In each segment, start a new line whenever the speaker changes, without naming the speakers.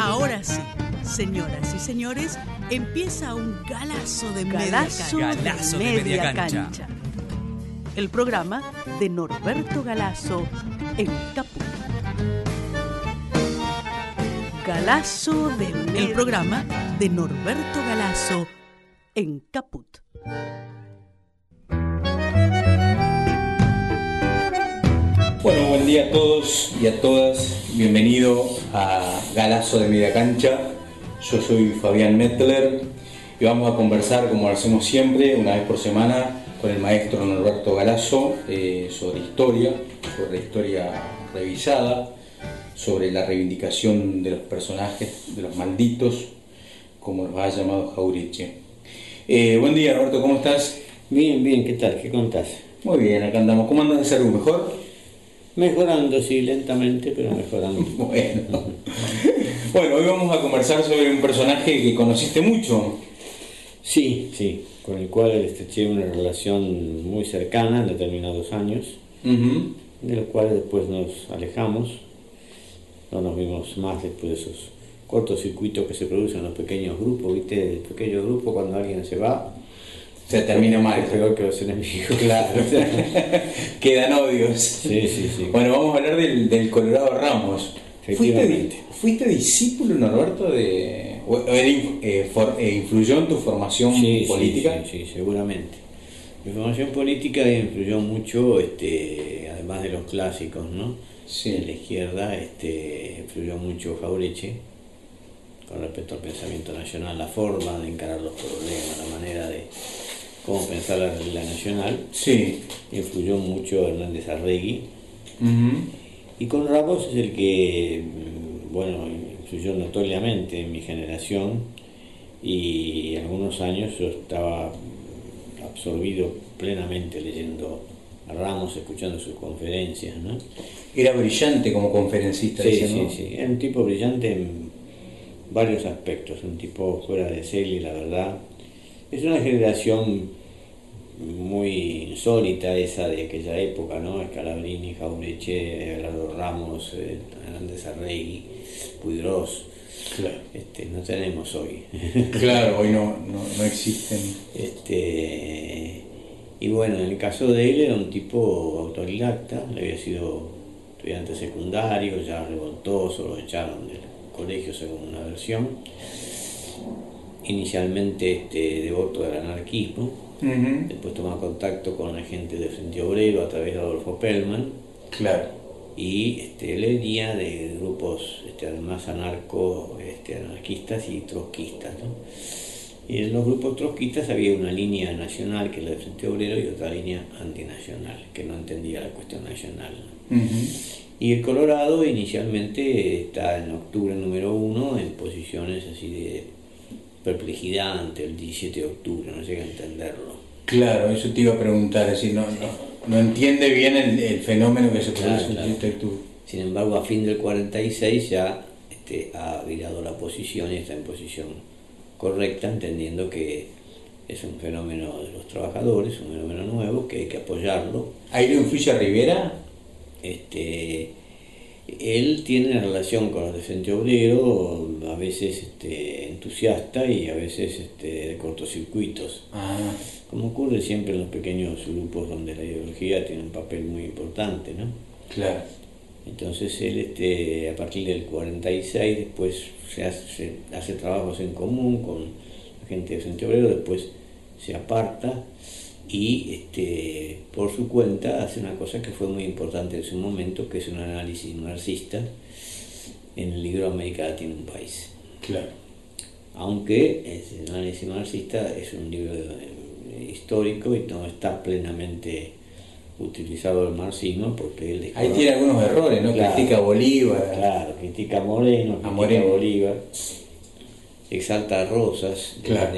Ahora sí, señoras y señores, empieza un galazo de
Galazo
media cancha.
Galazo de media cancha.
El programa de Norberto Galazo en Caput. Galazo de media El programa de Norberto Galazo en Caput.
Bueno, buen día a todos y a todas. Bienvenido a Galazo de Media Cancha. Yo soy Fabián Mettler y vamos a conversar, como lo hacemos siempre, una vez por semana, con el maestro Norberto Galazo eh, sobre historia, sobre la historia revisada, sobre la reivindicación de los personajes, de los malditos, como los ha llamado Jauriche. Eh, buen día, Norberto, ¿cómo estás?
Bien, bien, ¿qué tal? ¿Qué contás?
Muy bien, acá andamos. ¿Cómo andas de salud? ¿Mejor?
Mejorando, sí, lentamente, pero mejorando.
Bueno. bueno, hoy vamos a conversar sobre un personaje que conociste mucho.
Sí, sí, con el cual estreché una relación muy cercana en determinados años, de los cuales después nos alejamos. No nos vimos más después de esos cortocircuitos que se producen en los pequeños grupos, ¿viste? El pequeño grupo cuando alguien se va,
Se termina mal.
peor que los enemigos.
Claro. Quedan odios.
Sí, sí, sí.
Bueno, vamos a hablar del, del Colorado Ramos. ¿Fuiste,
Efectivamente.
fuiste discípulo, Norberto, de. o- o eh, for- eh, ¿Influyó en tu formación
Sí,
política?
Sí, sí, seguramente. Mi formación política influyó mucho, este, además de los clásicos, ¿no?
Sí.
De la izquierda, este, influyó mucho Jaureche con respecto al pensamiento nacional, la forma de encarar los problemas, la manera de cómo pensar la realidad nacional.
Sí.
Influyó mucho Hernández Arregui. Y con Ramos es el que, mm, bueno, influyó notoriamente en mi generación y algunos años yo estaba absorbido plenamente leyendo a Ramos, escuchando sus conferencias, ¿no?
Era brillante como conferencista.
Sí,
dicen,
sí,
¿no?
sí, era un tipo brillante en varios aspectos, un tipo fuera de serie, la verdad. Es una generación muy insólita esa de aquella época, ¿no? Scalabrini, Jaureche, Abelardo Ramos, eh, Hernández Arregui, Puigros.
Claro.
Este, no tenemos hoy.
Claro, hoy no, no, no existen.
Este, y bueno, en el caso de él era un tipo autodidacta, le había sido estudiante secundario, ya revoltoso, lo echaron del colegio según una versión. Inicialmente este, devoto del anarquismo, después tomó contacto con la gente del Frente Obrero a través de Adolfo Pellman
Claro.
y este, él venía de grupos este, además anarco, este, anarquistas y trotskistas. ¿no? Y en los grupos trotskistas había una línea nacional que es la del Frente Obrero y otra línea antinacional que no entendía la cuestión nacional. ¿no? Y el Colorado inicialmente está en octubre número uno en posiciones así de perplejidad ante el 17 de octubre, no llega a entenderlo.
Claro, eso te iba a preguntar, es decir, no, no, no entiende bien el, el fenómeno que se produce
claro.
el 17 de octubre.
Sin embargo, a fin del 46 ya este, ha virado la posición y está en posición correcta, entendiendo que es un fenómeno de los trabajadores, un fenómeno nuevo, que hay que apoyarlo.
¿Ahí lo influye a Rivera?
Este, él tiene una relación con los de Frente Obrero, a veces este, entusiasta y a veces este, de cortocircuitos,
Ah,
como ocurre siempre en los pequeños grupos donde la ideología tiene un papel muy importante, ¿no?
claro.
Entonces él este, a partir del 46 después se hace, se hace trabajos en común con la gente de Frente Obrero, después se aparta y este, por su cuenta hace una cosa que fue muy importante en su momento, que es un análisis marxista en el libro América Latina, un país.
Claro.
Aunque ese análisis marxista es un libro eh, histórico y no está plenamente utilizado el marxismo porque él
Ahí tiene algunos errores, ¿no?
Claro.
Critica a Bolívar.
Claro, critica a Moreno, critica a. Bolívar, exalta a Rosas
Claro.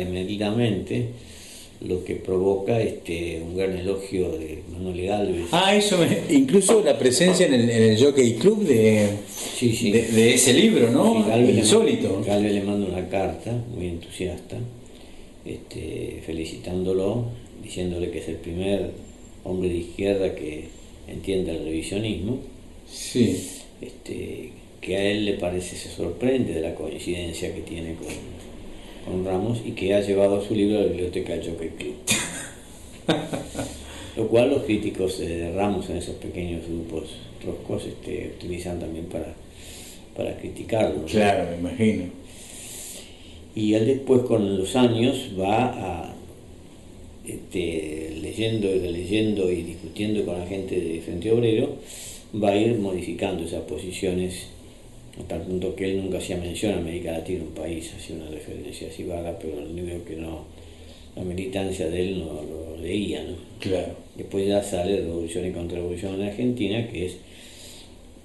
Lo que provoca este, un gran elogio de Manuel Galvez.
Ah, eso me- incluso la presencia en el, en el Jockey Club de,
sí, sí.
de, de ese libro, ¿no?
Galvez
Insólito.
Galvez le manda una carta muy entusiasta, este, felicitándolo, diciéndole que es el primer hombre de izquierda que entiende el revisionismo.
Sí.
este, que a él le parece, se sorprende de la coincidencia que tiene con, con Ramos y que ha llevado su libro a la biblioteca Jockey Club. Lo cual los críticos de Ramos en esos pequeños grupos troscos este, utilizan también para, para criticarlo.
Claro, me imagino.
Y él después con los años va a, este, leyendo y releyendo y discutiendo con la gente de Frente Obrero, va a ir modificando esas posiciones hasta el punto que él nunca hacía mención a América Latina, un país, hacía una referencia así vaga, pero el nivel que no, la militancia de él no lo leía, ¿no?
Claro.
Después ya sale Revolución y Contrarrevolución en Argentina, que es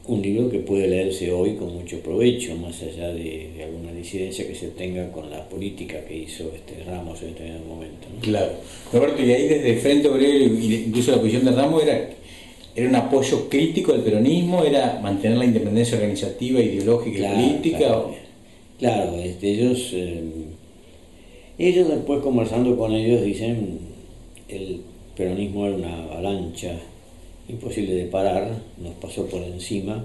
un libro que puede leerse hoy con mucho provecho, más allá de, alguna disidencia que se tenga con la política que hizo este Ramos en este momento. ¿no?
Claro. Roberto, y ahí desde Frente Obrero, incluso la posición de Ramos era era un apoyo crítico del peronismo, era mantener la independencia organizativa, ideológica y política.
Claro, este, ellos, eh, ellos después conversando con ellos dicen el peronismo era una avalancha imposible de parar, nos pasó por encima,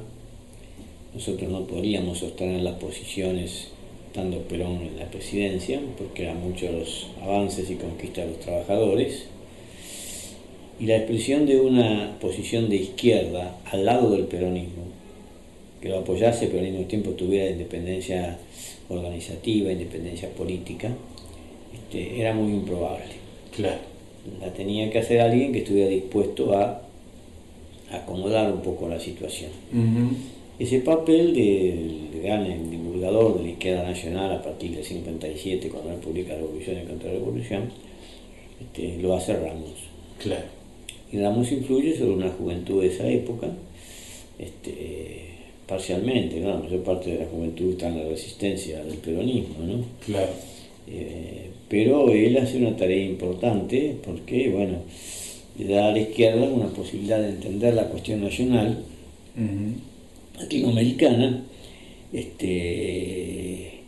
nosotros no podíamos sostener las posiciones estando Perón en la presidencia, porque eran muchos los avances y conquistas de los trabajadores y la expresión de una posición de izquierda al lado del peronismo, que lo apoyase pero al mismo tiempo tuviera independencia organizativa, independencia política, este, era muy improbable.
Claro.
La tenía que hacer alguien que estuviera dispuesto a acomodar un poco la situación. Ese papel del gran divulgador de la izquierda nacional a partir del 57, cuando él publica Revolución y Contrarrevolución, este, lo hace Ramos.
Claro
y Ramos influye sobre una juventud de esa época, este, parcialmente, ¿no? la mayor parte de la juventud está en la resistencia del peronismo, ¿no?
Claro.
Eh, pero él hace una tarea importante porque, bueno, le da a la izquierda una posibilidad de entender la cuestión nacional latinoamericana este,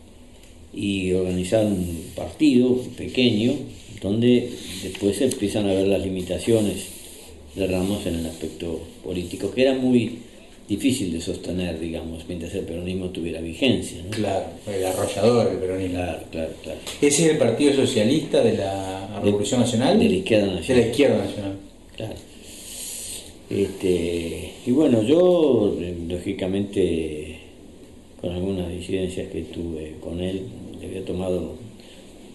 y organizar un partido pequeño donde después se empiezan a ver las limitaciones de Ramos en el aspecto político, que era muy difícil de sostener, digamos, mientras el peronismo tuviera vigencia. ¿no?
Claro, el arrollador del peronismo.
Claro, claro, claro.
¿Ese es el Partido Socialista de la Revolución Nacional?
De la Izquierda Nacional.
De la Izquierda Nacional.
Claro. Este, y bueno, yo, lógicamente, con algunas disidencias que tuve con él, le había tomado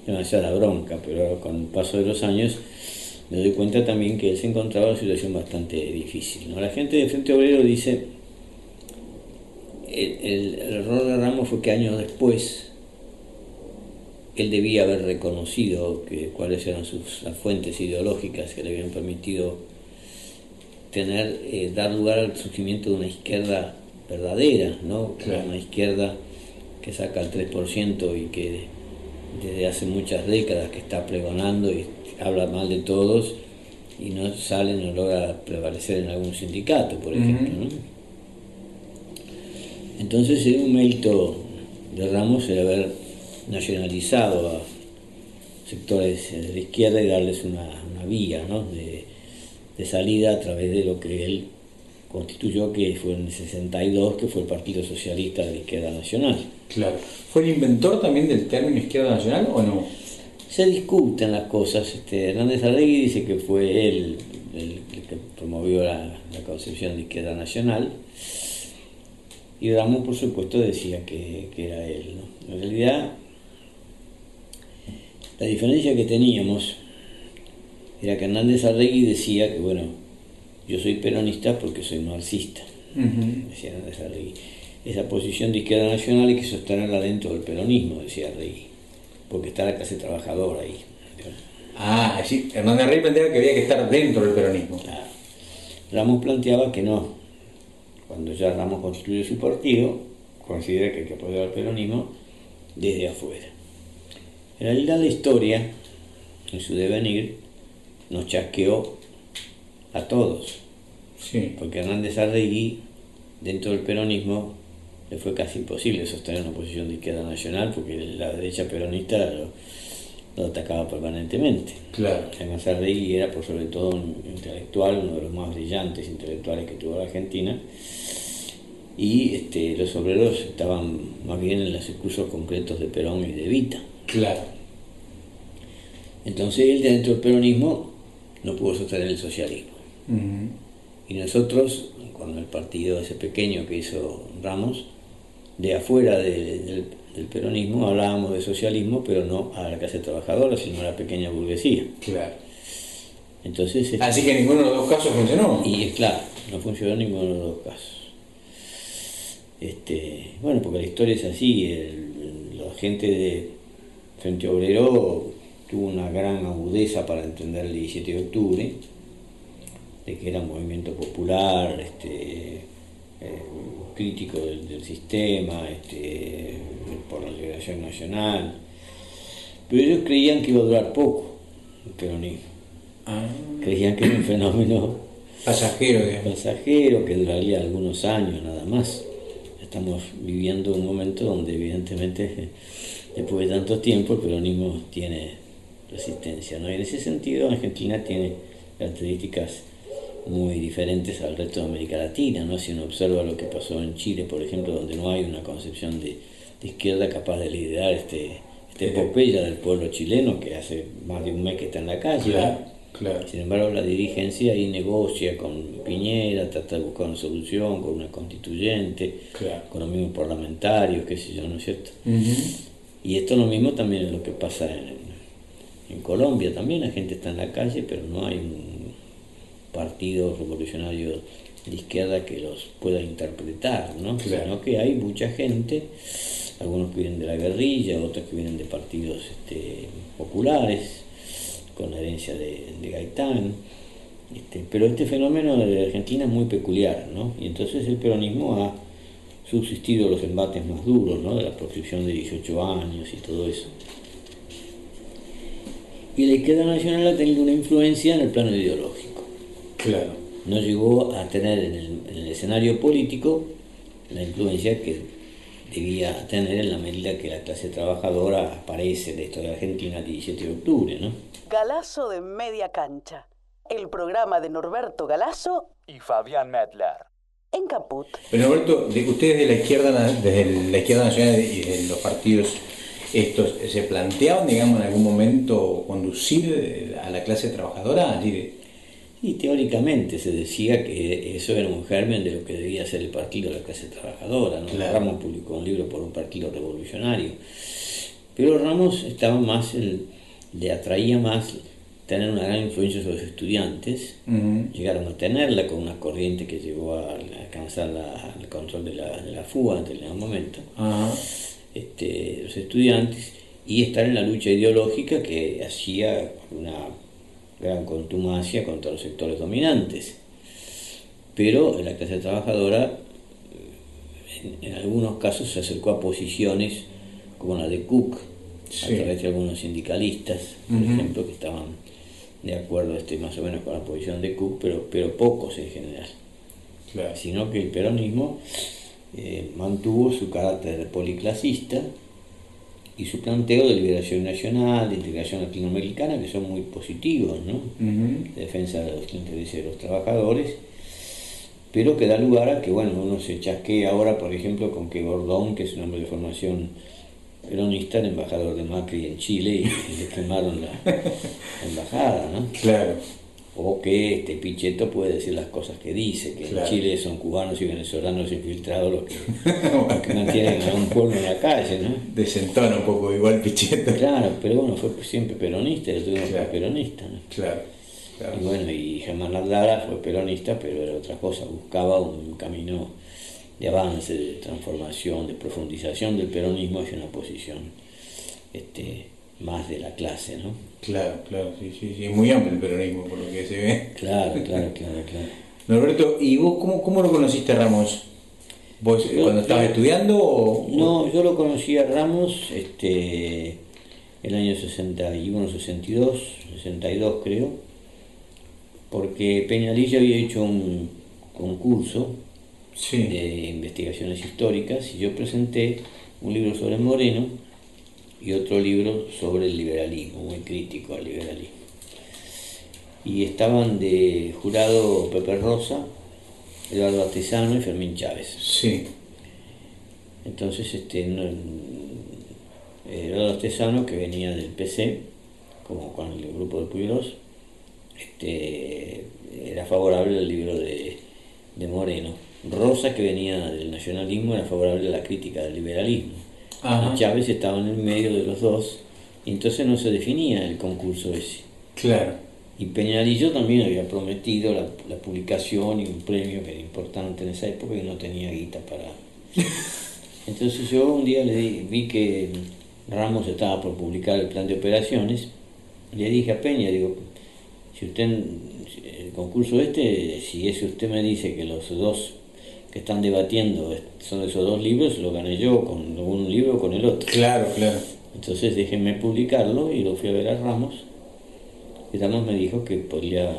demasiada bronca, pero con el paso de los años me doy cuenta también que él se encontraba en una situación bastante difícil. ¿no? La gente de Frente Obrero dice, el, error de Ramos fue que años después él debía haber reconocido que, cuáles eran sus las fuentes ideológicas que le habían permitido tener, eh, dar lugar al surgimiento de una izquierda verdadera, ¿no? una izquierda que saca el 3% y que desde hace muchas décadas que está pregonando y habla mal de todos y no sale, no logra prevalecer en algún sindicato, por ejemplo. Entonces un mérito de Ramos el haber nacionalizado a sectores de la izquierda y darles una, vía de, de, salida a través de lo que él constituyó, que fue en el 62, que fue el Partido Socialista de la Izquierda Nacional.
Claro. ¿Fue el inventor también del término izquierda nacional o no?
se discuten las cosas. Este, Hernández Arregui dice que fue él el, que promovió la, concepción de izquierda nacional y Ramos, por supuesto, decía que, era él. En realidad, la diferencia que teníamos era que Hernández Arregui decía que, bueno, yo soy peronista porque soy marxista, decía Hernández Arregui. Esa posición de izquierda nacional hay que sostenerla dentro del peronismo, decía Arregui porque está la clase trabajadora ahí.
Ah, sí, Hernández Rey planteaba que había que estar dentro del peronismo.
Ramos planteaba que no. Cuando ya Ramos constituye su partido, considera que hay que apoyar al peronismo desde afuera. En realidad la historia, en su devenir, nos chasqueó a todos.
Sí.
Porque Hernández Arregui, dentro del peronismo, le fue casi imposible sostener una posición de izquierda nacional porque la derecha peronista lo, atacaba permanentemente.
Claro.
Además, Arregui era por sobre todo un intelectual, uno de los más brillantes intelectuales que tuvo la Argentina, y este, los obreros estaban más bien en los discursos concretos de Perón y de Vita.
Claro.
Entonces él dentro del peronismo no pudo sostener el socialismo. Y nosotros, cuando el partido ese pequeño que hizo Ramos, de afuera del, peronismo hablábamos de socialismo, pero no a la clase trabajadora, sino a la pequeña burguesía.
Claro.
Entonces, este,
Así que ninguno de los dos casos funcionó.
Y claro, no funcionó ninguno de los dos casos. Este, bueno, porque la historia es así, la gente de Frente Obrero tuvo una gran agudeza para entender el 17 de octubre, de que era un movimiento popular, este, eh, crítico del, sistema, este, por la liberación nacional, pero ellos creían que iba a durar poco el peronismo. Ah. Creían que era un fenómeno
pasajero,
pasajero que duraría algunos años nada más estamos viviendo un momento donde evidentemente después de tanto tiempo el peronismo tiene resistencia. ¿no? Y en ese sentido Argentina tiene características muy diferentes al resto de América Latina, ¿no? si uno observa lo que pasó en Chile, por ejemplo, donde no hay una concepción de, izquierda capaz de liderar este, este epopeya del pueblo chileno que hace más de un mes que está en la calle. Sin embargo, la dirigencia ahí negocia con Piñera, trata de buscar una solución con una constituyente, con los mismos parlamentarios, qué sé yo, ¿no es cierto? Y esto lo mismo también es lo que pasa en, Colombia, también la gente está en la calle, pero no hay un partido revolucionario de izquierda que los pueda interpretar, ¿no? Sino que hay mucha gente, algunos que vienen de la guerrilla, otros que vienen de partidos este, populares, con la herencia de, Gaitán. Este, pero este fenómeno de Argentina es muy peculiar, ¿no? Y entonces el peronismo ha subsistido los embates más duros, ¿no? De la proscripción de 18 años y todo eso. Y la izquierda nacional ha tenido una influencia en el plano ideológico.
Claro.
No llegó a tener en el, en el escenario político la influencia que debía tener en la medida que la clase trabajadora aparece en la historia argentina el 17 de octubre, ¿no?
Galazo de Media Cancha, el programa de Norberto Galazo
y Fabián Medler.
En Caput.
Pero Norberto, de, ustedes de la izquierda, desde la izquierda nacional y de los partidos estos, ¿se planteaban, digamos, en algún momento conducir a la clase trabajadora?
Y teóricamente se decía que eso era un germen de lo que debía ser el partido de la clase trabajadora. ¿no? Ramos publicó un libro por un partido revolucionario. Pero Ramos estaba más le atraía más tener una gran influencia sobre los estudiantes, llegaron a tenerla con una corriente que llegó a alcanzar el control de la, de la fuga en algún momento, este, los estudiantes, y estar en la lucha ideológica que hacía una gran contumacia contra los sectores dominantes. Pero la clase trabajadora en, en algunos casos se acercó a posiciones como la de Cook, a través de algunos sindicalistas, por ejemplo, que estaban de acuerdo este, más o menos con la posición de Cook, pero, pero pocos en general. Sino que el peronismo eh, mantuvo su carácter policlasista y su planteo de liberación nacional, de integración latinoamericana, que son muy positivos, ¿no? Defensa de los intereses de los trabajadores, pero que da lugar a que, bueno, uno se chasquee ahora, por ejemplo, con que Gordón, que es un hombre de formación peronista, el embajador de Macri en Chile y, le quemaron la, embajada, ¿no?
Claro.
O que este Pichetto puede decir las cosas que dice, que en Chile son cubanos y venezolanos infiltrados los que, mantienen a un pueblo en la calle, ¿no?
Desentona un poco igual Pichetto.
Claro, pero bueno, fue siempre peronista, él fue peronista, ¿no?
Claro.
Y bueno, y Germán Lardara fue peronista, pero era otra cosa, buscaba un camino de avance, de transformación, de profundización del peronismo hacia una posición este, más de la clase, ¿no?
Claro, claro, sí, sí, sí, es muy amplio el peronismo por lo que se ve.
Claro, claro, claro, claro.
Norberto, ¿y vos cómo, cómo lo conociste a Ramos? ¿Vos cuando estabas estudiando o...?
No, yo lo conocí a Ramos este, el año 61, 62, 62 creo, porque Peñalilla había hecho un concurso de investigaciones históricas y yo presenté un libro sobre Moreno y otro libro sobre el liberalismo, muy crítico al liberalismo. Y estaban de jurado Pepe Rosa, Eduardo Artesano y Fermín Chávez.
Sí.
Entonces, este, no- Eduardo Artesano, que venía del PC, como con el grupo de Puigros, este, era favorable al libro de, de Moreno. Rosa, que venía del nacionalismo, era favorable a la crítica del liberalismo.
Ajá.
Y Chávez estaba en el medio de los dos, y entonces no se definía el concurso ese.
Claro.
Y Peñalillo también había prometido la, la publicación y un premio que era importante en esa época y no tenía guita para... Entonces yo un día le di- vi que Ramos estaba por publicar el plan de operaciones, le dije a Peña, digo, si usted, el concurso este, si ese usted me dice que los dos que están debatiendo son esos dos libros, lo gané yo con un libro o con el otro.
Claro, claro.
Entonces déjenme publicarlo y lo fui a ver a Ramos. Y Ramos me dijo que podría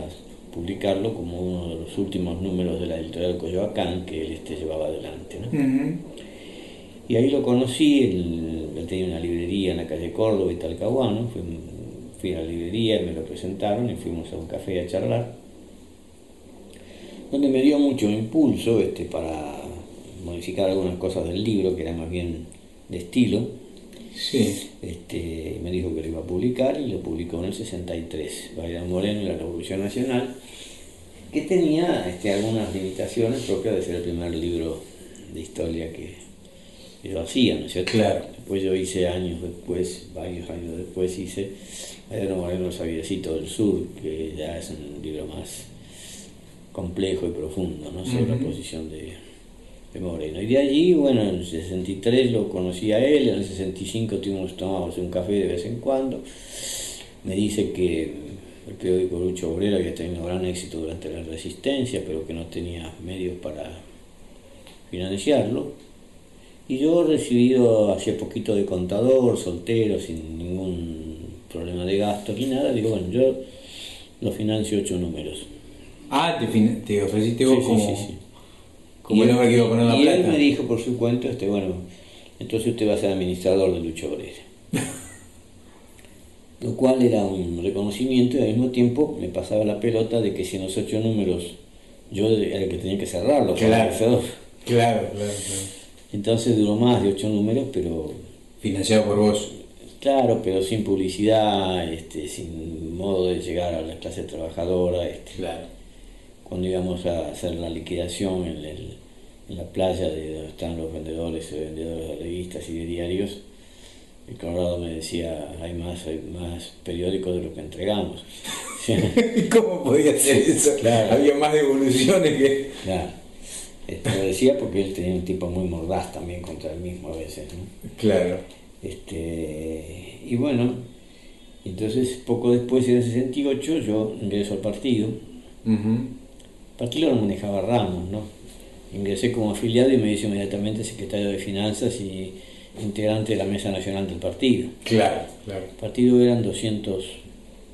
publicarlo como uno de los últimos números de la editorial Coyoacán que él este, llevaba adelante. ¿no? Y ahí lo conocí, él, él tenía una librería en la calle Córdoba y Talcahuano. Fui, fui a la librería, me lo presentaron y fuimos a un café a charlar. Donde me dio mucho impulso este, para modificar algunas cosas del libro, que era más bien de estilo.
Sí.
Este, me dijo que lo iba a publicar y lo publicó en el 63, Bayram Moreno y la Revolución Nacional, que tenía este, algunas limitaciones propias de ser el primer libro de historia que, que yo hacía, ¿no es cierto?
Claro.
Después yo hice años después, varios años después hice Bayram Moreno, el Sabiercito del Sur, que ya es un libro más complejo y profundo, ¿no? Sobre la posición de, de Moreno. Y de allí, bueno, en el 63 lo conocí a él, en el 65 tuvimos tomamos un café de vez en cuando. Me dice que el periódico Lucho Obrero había tenido gran éxito durante la resistencia, pero que no tenía medios para financiarlo. Y yo recibido hace poquito de contador, soltero, sin ningún problema de gasto ni nada, digo, bueno, yo lo financio ocho números.
Ah, te, te ofreciste vos
Sí, sí,
como,
sí, sí.
como
Y
el hombre que iba a poner la
y
plata.
él me dijo por su cuento, este, bueno, entonces usted va a ser administrador de Lucho Obrera. Lo cual era un reconocimiento y al mismo tiempo me pasaba la pelota de que si en los ocho números yo era el que tenía que cerrarlo,
Claro. Claro, claro, claro.
Entonces duró más de ocho números, pero
Financiado por vos.
claro, pero sin publicidad, este, sin modo de llegar a la clase trabajadora. Este,
Claro.
Cuando íbamos a hacer la liquidación en, el- en la playa de donde están los vendedores y vendedores de revistas y de diarios, el Colorado me decía, hay más, hay más periódicos de lo que entregamos.
¿Cómo podía ser eso?
Claro.
Había más devoluciones que...
claro. Lo decía porque él tenía un tipo muy mordaz también contra él mismo a veces. ¿no?
Claro.
Este, y bueno, entonces poco después, en el 68, yo ingreso al partido. El partido lo manejaba Ramos, ¿no? Ingresé como afiliado y me hice inmediatamente secretario de Finanzas y integrante de la Mesa Nacional del partido.
Claro, claro,
El partido eran 200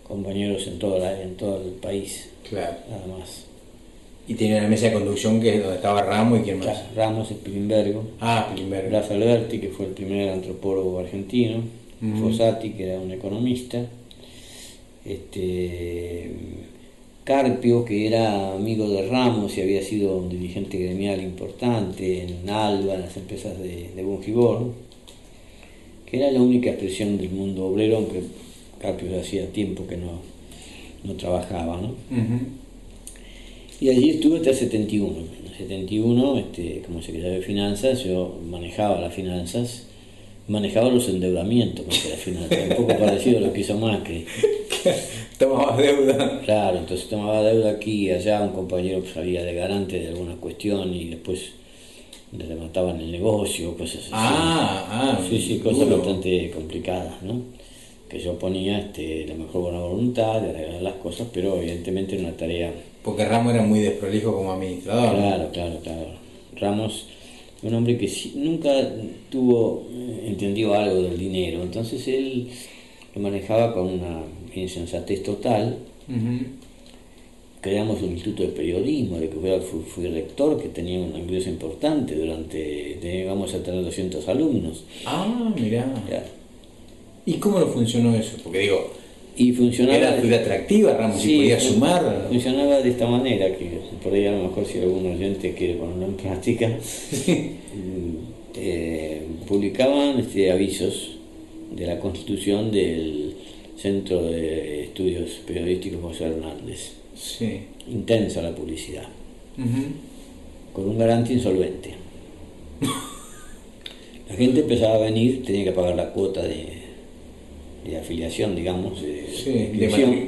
compañeros en la- en todo el país,
claro.
nada más.
Y tenía la mesa de conducción que es donde estaba Ramos y quién más.
Claro, Ramos, Spilimbergo,
Ah, Pilimberg.
Blas Alberti, que fue el primer antropólogo argentino,
Ujú.
Fossati, que era un economista, este, Carpio, que era amigo de Ramos y había sido un dirigente gremial importante en Alba, en las empresas de, de Bungibor, que era la única expresión del mundo obrero, aunque Carpio hacía tiempo que no, no trabajaba. ¿no? Y allí estuve hasta el 71. En el 71, este, como secretario de Finanzas, yo manejaba las finanzas, manejaba los endeudamientos contra las finanzas, un poco parecido a lo que hizo Macri.
Tomabas deuda.
Claro, entonces tomaba deuda aquí y allá, un compañero salía de garante de alguna cuestión y después le remataban el negocio, cosas así.
Ah, ah.
Sí, sí, cosas
duro.
bastante complicadas, ¿no? Que yo ponía este, la mejor buena voluntad de arreglar las cosas, pero evidentemente era una tarea
Porque Ramos era muy desprolijo como administrador.
Claro, claro, claro. Ramos, un hombre que nunca tuvo eh, entendido algo del dinero, entonces él lo manejaba con una insensatez total. Creamos un instituto de periodismo, de que fui, fui rector, que tenía un ingreso importante durante, llegamos a tener 200 alumnos.
Ah, mirá.
Ya.
¿Y cómo no funcionó eso? Porque digo,
Y funcionaba.
Era muy atractiva, Ramos, y podía sumar.
Funcionaba de esta manera, que por ahí a lo mejor si algún oyente quiere ponerlo en práctica, eh, publicaban este, avisos de la constitución del Centro de Estudios Periodísticos José Hernández.
Sí.
Intensa la publicidad. Con un garante insolvente. la gente empezaba a venir, tenía que pagar la cuota de, de afiliación, digamos, de,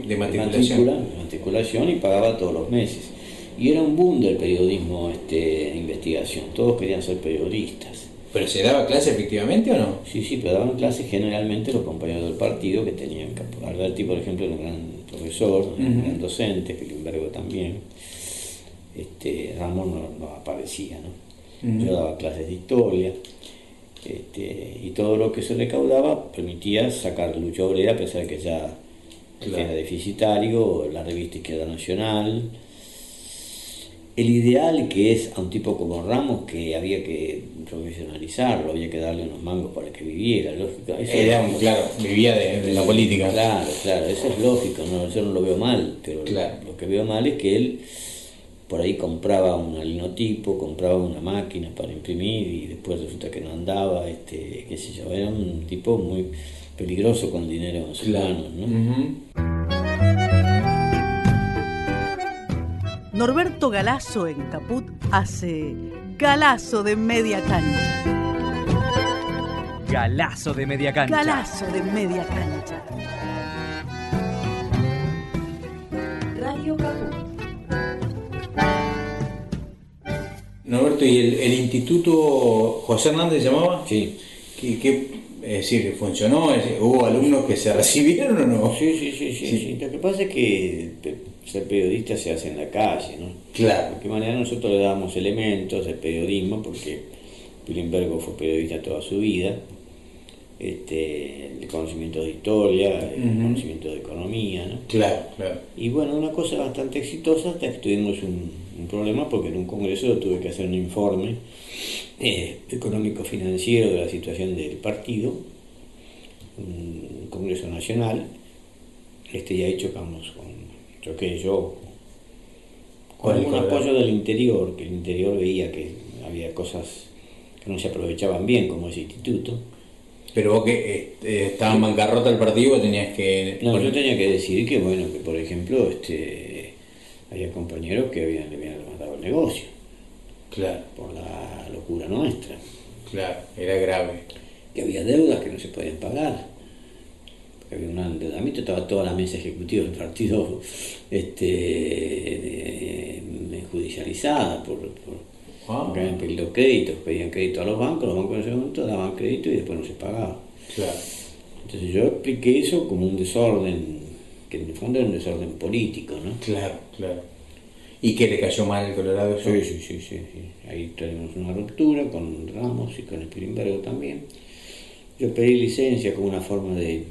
de,
matriculación. y pagaba todos los meses. Y era un boom del periodismo este, de investigación, todos querían ser periodistas.
¿Pero se daba clase efectivamente o no?
Sí, sí, pero daban clases generalmente los compañeros del partido que tenían que... Alberti, por ejemplo, era un gran profesor, un gran docente, Filimbergo también. Este, Ramón no, aparecía, ¿no? Yo daba clases de historia. Este, y todo lo que se recaudaba permitía sacar lucha obrera, a pesar de que ya era deficitario, la revista Izquierda Nacional. El ideal que es a un tipo como Ramos, que había que profesionalizarlo, había que darle unos mangos para que viviera, lógico.
era, claro, vivía de, la política.
Claro, claro, eso es lógico, no, yo no lo veo mal, pero lo que veo mal es que él por ahí compraba un linotipo, compraba una máquina para imprimir y después resulta que no andaba, este, qué sé yo, era un tipo muy peligroso con dinero en sus manos,
Norberto Galazo en Caput hace Galazo de media cancha.
Galazo de media cancha.
Galazo de media cancha.
Radio Caput. Norberto, ¿y el, instituto José Hernández se llamaba?
Sí.
¿Qué, es decir, funcionó? ¿Hubo alumnos que se recibieron o no?
Sí, sí, sí, sí, Lo que pasa es que ser periodista se hace en la calle, ¿no?
Claro.
De qué manera nosotros le damos elementos de periodismo, porque Pilimbergo fue periodista toda su vida, este, de conocimiento de historia, de conocimiento de economía, ¿no?
Claro, claro.
Y bueno, una cosa bastante exitosa hasta que tuvimos un un problema porque en un congreso tuve que hacer un informe eh, económico-financiero de la situación del partido, un congreso nacional, este ya hecho chocamos con, choqué yo, con un apoyo del interior, que el interior veía que había cosas que no se aprovechaban bien como ese instituto.
Pero vos que eh, estaba en bancarrota el partido tenías que...
No, yo tenía que decir que, bueno, que por ejemplo, este había compañeros que habían, le habían levantado el negocio.
Claro.
Por la locura nuestra.
Claro, era grave.
Que había deudas que no se podían pagar. Porque había un endeudamiento, estaba toda la mesa ejecutiva del partido este, judicializada por, por ah. porque habían pedido créditos, pedían crédito a los bancos, los bancos en ese momento daban crédito y después no se pagaba.
Claro.
Entonces yo expliqué eso como un desorden que en el fondo era un desorden político, ¿no?
Claro, claro. ¿Y que le cayó mal el Colorado?
Sí, sí, sí, sí, Ahí tenemos una ruptura con Ramos y con Spilimbergo también. Yo pedí licencia como una forma de,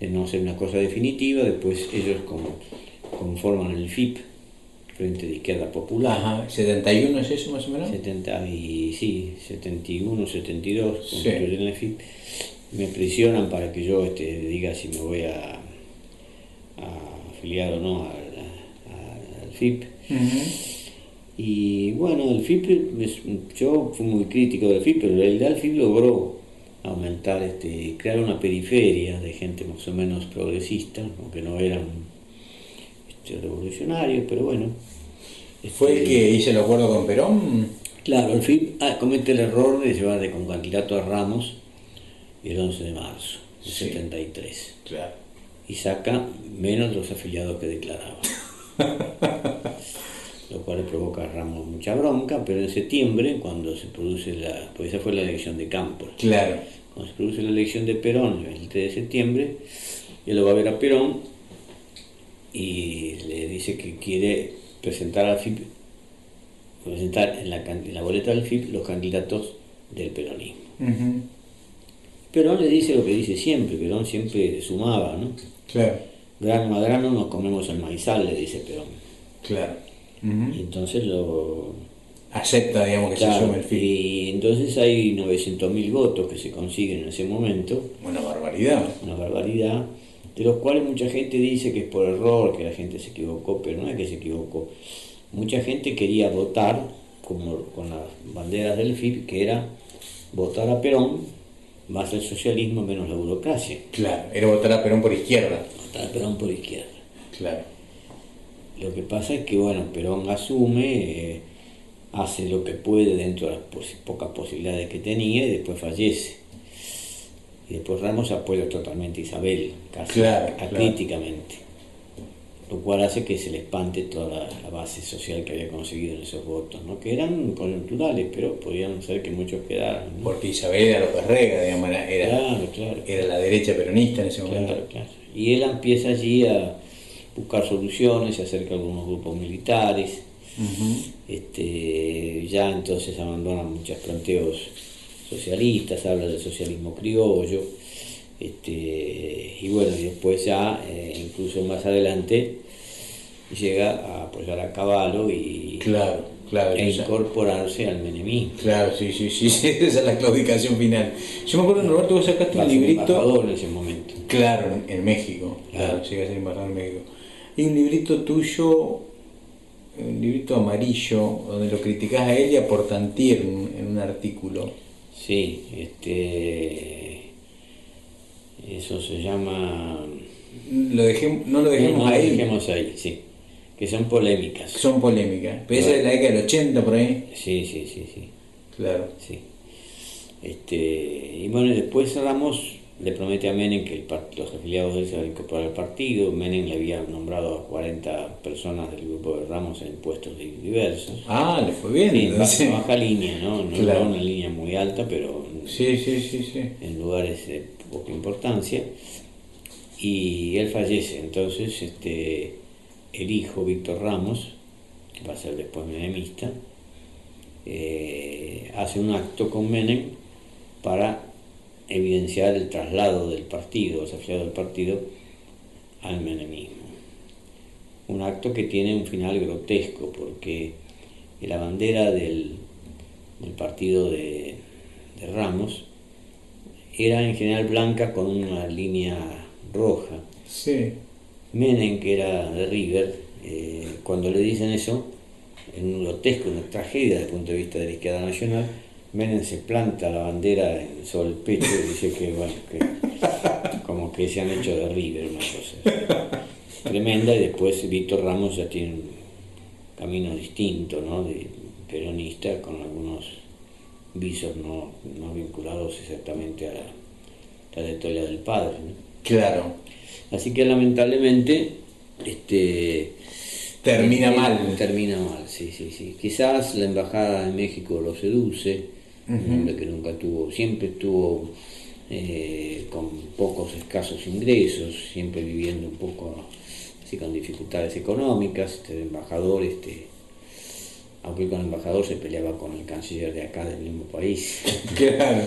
no hacer una cosa definitiva, después ellos como conforman el FIP, Frente de Izquierda Popular.
Ajá, ¿71 es eso más o menos?
70 y, sí, 71, 72, sí. el FIP. Me presionan para que yo este, diga si me voy a afiliar o no al, FIP. Y bueno, el FIP, yo fui muy crítico del FIP, pero en realidad el FIP logró aumentar, este, crear una periferia de gente más o menos progresista, aunque no eran este, revolucionarios, pero bueno.
¿Fue el este, que hice el acuerdo con Perón?
Claro, el FIP ah, comete el error de llevar de como candidato a Ramos el 11 de marzo del 73.
Claro
y saca menos los afiliados que declaraba. Lo cual le provoca a Ramos mucha bronca, pero en septiembre, cuando se produce la. pues esa fue la elección de Campos.
Claro.
Cuando se produce la elección de Perón, el 3 de septiembre, él lo va a ver a Perón y le dice que quiere presentar al FIP, presentar en la, la boleta del FIP los candidatos del peronismo. Perón le dice lo que dice siempre, Perón siempre sumaba, ¿no?
Claro.
Grano a grano nos comemos el maizal, le dice Perón.
Claro.
Y entonces lo...
Acepta, digamos, que se sume el fin.
Y entonces hay 900.000 votos que se consiguen en ese momento.
Una barbaridad.
Una barbaridad. de los cuales mucha gente dice que es por error, que la gente se equivocó, pero no es que se equivocó. Mucha gente quería votar como con las banderas del FIP, que era votar a Perón, más el socialismo, menos la burocracia.
Claro, era votar a Perón por izquierda.
Votar a Perón por izquierda.
Claro.
Lo que pasa es que, bueno, Perón asume, eh, hace lo que puede dentro de las pocas posibilidades que tenía y después fallece. Y después Ramos apoya totalmente a Isabel, casi críticamente. Lo cual hace que se le espante toda la, base social que había conseguido en esos votos, ¿no? que eran coyunturales, pero podían ser que muchos quedaran.
Porque Isabel era lo que rega, digamos, era, era la derecha peronista en ese momento.
Y él empieza allí a buscar soluciones, se acerca a algunos grupos militares, este, ya entonces abandona muchos planteos socialistas, habla del socialismo criollo, este, y bueno, y después ya, eh, incluso más adelante, llega a apoyar a Caballo y
claro, claro,
e incorporarse al menemismo.
Claro, sí, sí, sí, esa es la claudicación final. Yo me acuerdo, Roberto, vos sacaste un librito...
en ese momento.
Claro, en, México, claro, llega a ser embajador en México. Y un librito tuyo un librito amarillo donde lo criticás a él y a Portantier en, un artículo.
Sí, este eso se llama
lo dejemos, no lo dejemos
no,
ahí.
Lo dejemos ahí, sí. Que son polémicas.
Son polémicas. Pero esa es la década del 80 por ahí.
Sí, sí, sí, sí.
Claro.
Sí. Este, y bueno, después Ramos le promete a Menem que los afiliados de él se van a incorporar al partido. Menem le había nombrado a 40 personas del grupo de Ramos en puestos diversos.
Ah, le fue bien.
Sí, baja, línea, ¿no? No era una línea muy alta, pero
sí, sí, sí, sí.
en lugares de poca importancia. Y él fallece, entonces este, el hijo Víctor Ramos, que va a ser después menemista, eh, hace un acto con Menem para evidenciar el traslado del partido, el del partido, al menemismo. Un acto que tiene un final grotesco porque la bandera del, partido de, Ramos era en general blanca con una línea roja.
Sí.
Menem, que era de River, eh, cuando le dicen eso, en un grotesco, una tragedia desde el punto de vista de la izquierda nacional, Menem se planta la bandera sobre el pecho y dice que, bueno, que como que se han hecho de River, una cosa tremenda, y después Víctor Ramos ya tiene un camino distinto, ¿no? De peronista, con algunos visos no, vinculados exactamente a la trayectoria del padre.
Claro.
Así que lamentablemente, este
termina mal.
Termina mal, sí, sí, sí. Quizás la embajada de México lo seduce, un hombre que nunca tuvo, siempre estuvo eh, con pocos escasos ingresos, siempre viviendo un poco así con dificultades económicas, este embajador, este, aunque con el embajador se peleaba con el canciller de acá del mismo país.
Claro.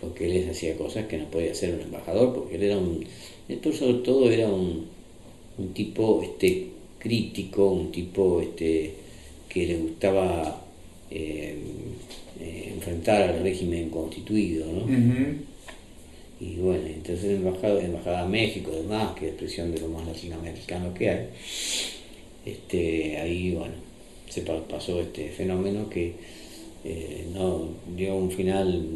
porque él les hacía cosas que no podía hacer un embajador, porque él era un, esto sobre todo era un, un tipo este crítico, un tipo este que le gustaba eh, eh, enfrentar al régimen constituido, ¿no? Y bueno, entonces embajada, embajada a México, además, que es expresión de lo más latinoamericano que hay, este, ahí bueno, se pasó este fenómeno que eh, no dio un final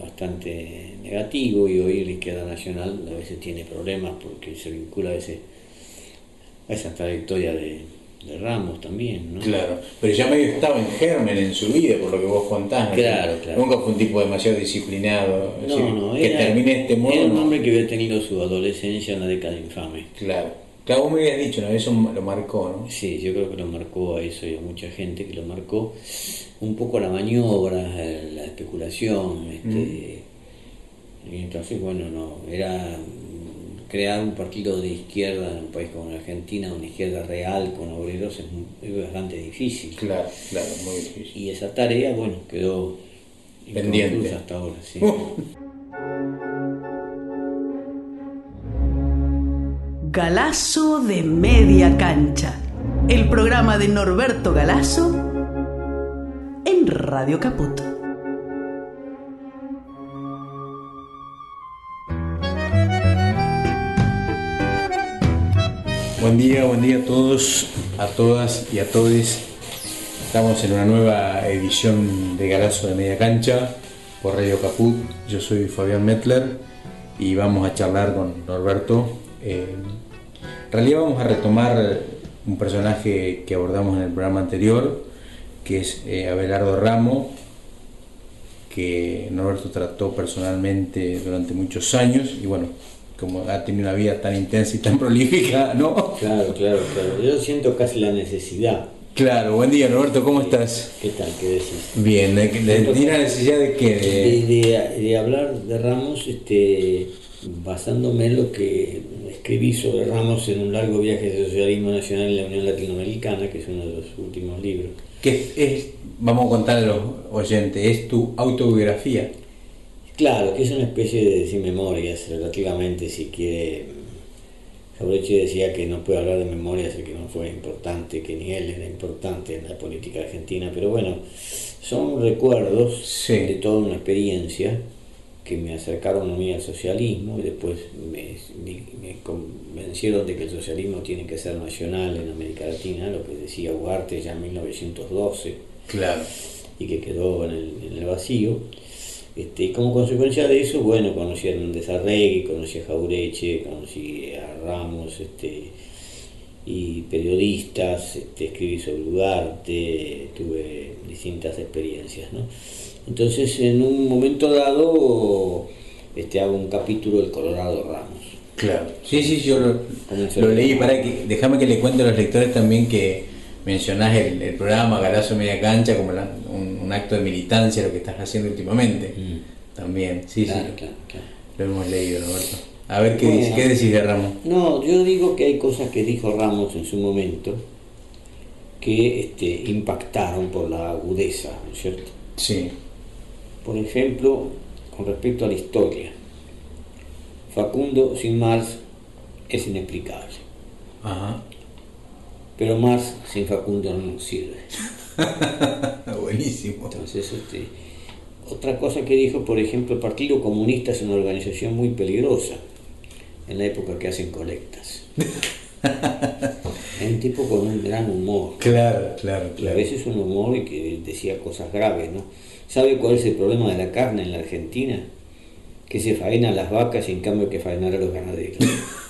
bastante negativo y hoy la izquierda nacional a veces tiene problemas porque se vincula a, ese, a esa trayectoria de, de Ramos también, ¿no?
Claro, pero ya medio estaba en germen en su vida, por lo que vos contás.
Claro, claro.
Nunca fue un tipo demasiado disciplinado.
No, no,
que termine este modo.
Era un hombre que había tenido su adolescencia en la década infame.
Claro. Claro, vos me habías dicho, ¿no? Eso lo marcó, ¿no?
Sí, yo creo que lo marcó a eso y a mucha gente que lo marcó un poco la maniobra, la especulación, este, mm. y entonces, bueno, no, era crear un partido de izquierda en un país como la Argentina, una izquierda real con obreros, es, bastante difícil.
Claro, claro, muy difícil.
Y esa tarea, bueno, quedó
pendiente
hasta ahora, sí.
Galazo de Media Cancha, el programa de Norberto Galazo en Radio Caput.
Buen día, buen día a todos, a todas y a todos. Estamos en una nueva edición de Galazo de Media Cancha por Radio Caput. Yo soy Fabián Metler y vamos a charlar con Norberto. Eh, en realidad vamos a retomar un personaje que abordamos en el programa anterior, que es eh, Abelardo Ramo, que Norberto trató personalmente durante muchos años y bueno, como ha tenido una vida tan intensa y tan prolífica, ¿no?
Claro, claro, claro. Yo siento casi la necesidad.
Claro, buen día Norberto, ¿cómo estás?
¿Qué tal? ¿Qué decís?
Bien, ¿de, de, la necesidad de qué?
De, de, hablar de Ramos este, basándome en lo que escribí sobre Ramos en un largo viaje de socialismo nacional en la Unión Latinoamericana, que es uno de los últimos libros.
¿Qué es, vamos a contar a los oyentes, es tu autobiografía?
Claro, que es una especie de sin memorias, relativamente, si quiere. Jaureche decía que no puede hablar de memorias que no fue importante, que ni él era importante en la política argentina, pero bueno, son recuerdos de toda una experiencia que me acercaron a mí al socialismo y después me, me, convencieron de que el socialismo tiene que ser nacional en América Latina, lo que decía Ugarte ya en 1912,
claro.
y que quedó en el, en el vacío. Este, y como consecuencia de eso, bueno, conocí a Hernández Arregui, conocí a Jaureche, conocí a Ramos, este, y periodistas, este, escribí sobre Ugarte, tuve distintas experiencias, ¿no? Entonces, en un momento dado, este, hago un capítulo del Colorado Ramos.
Claro, sí, sí, yo lo, leí, para que, déjame que le cuente a los lectores también que mencionás el, programa Galazo Media Cancha como un, acto de militancia, lo que estás haciendo últimamente. Mm. También, sí, sí. Lo hemos leído, Roberto. A ver, ¿qué, dice, ¿qué decís de Ramos?
No, yo digo que hay cosas que dijo Ramos en su momento que este, impactaron por la agudeza, ¿no es cierto?
Sí.
Por ejemplo, con respecto a la historia, Facundo sin Marx es inexplicable.
Ajá.
Pero Marx sin Facundo no nos sirve.
Buenísimo.
Entonces, este, otra cosa que dijo, por ejemplo, el Partido Comunista es una organización muy peligrosa en la época que hacen colectas. es un tipo con un gran humor.
Claro, claro,
claro. a veces un humor y que decía cosas graves, ¿no? ¿Sabe cuál es el problema de la carne en la Argentina? Que se faena las vacas y en cambio hay que faenar a los ganaderos.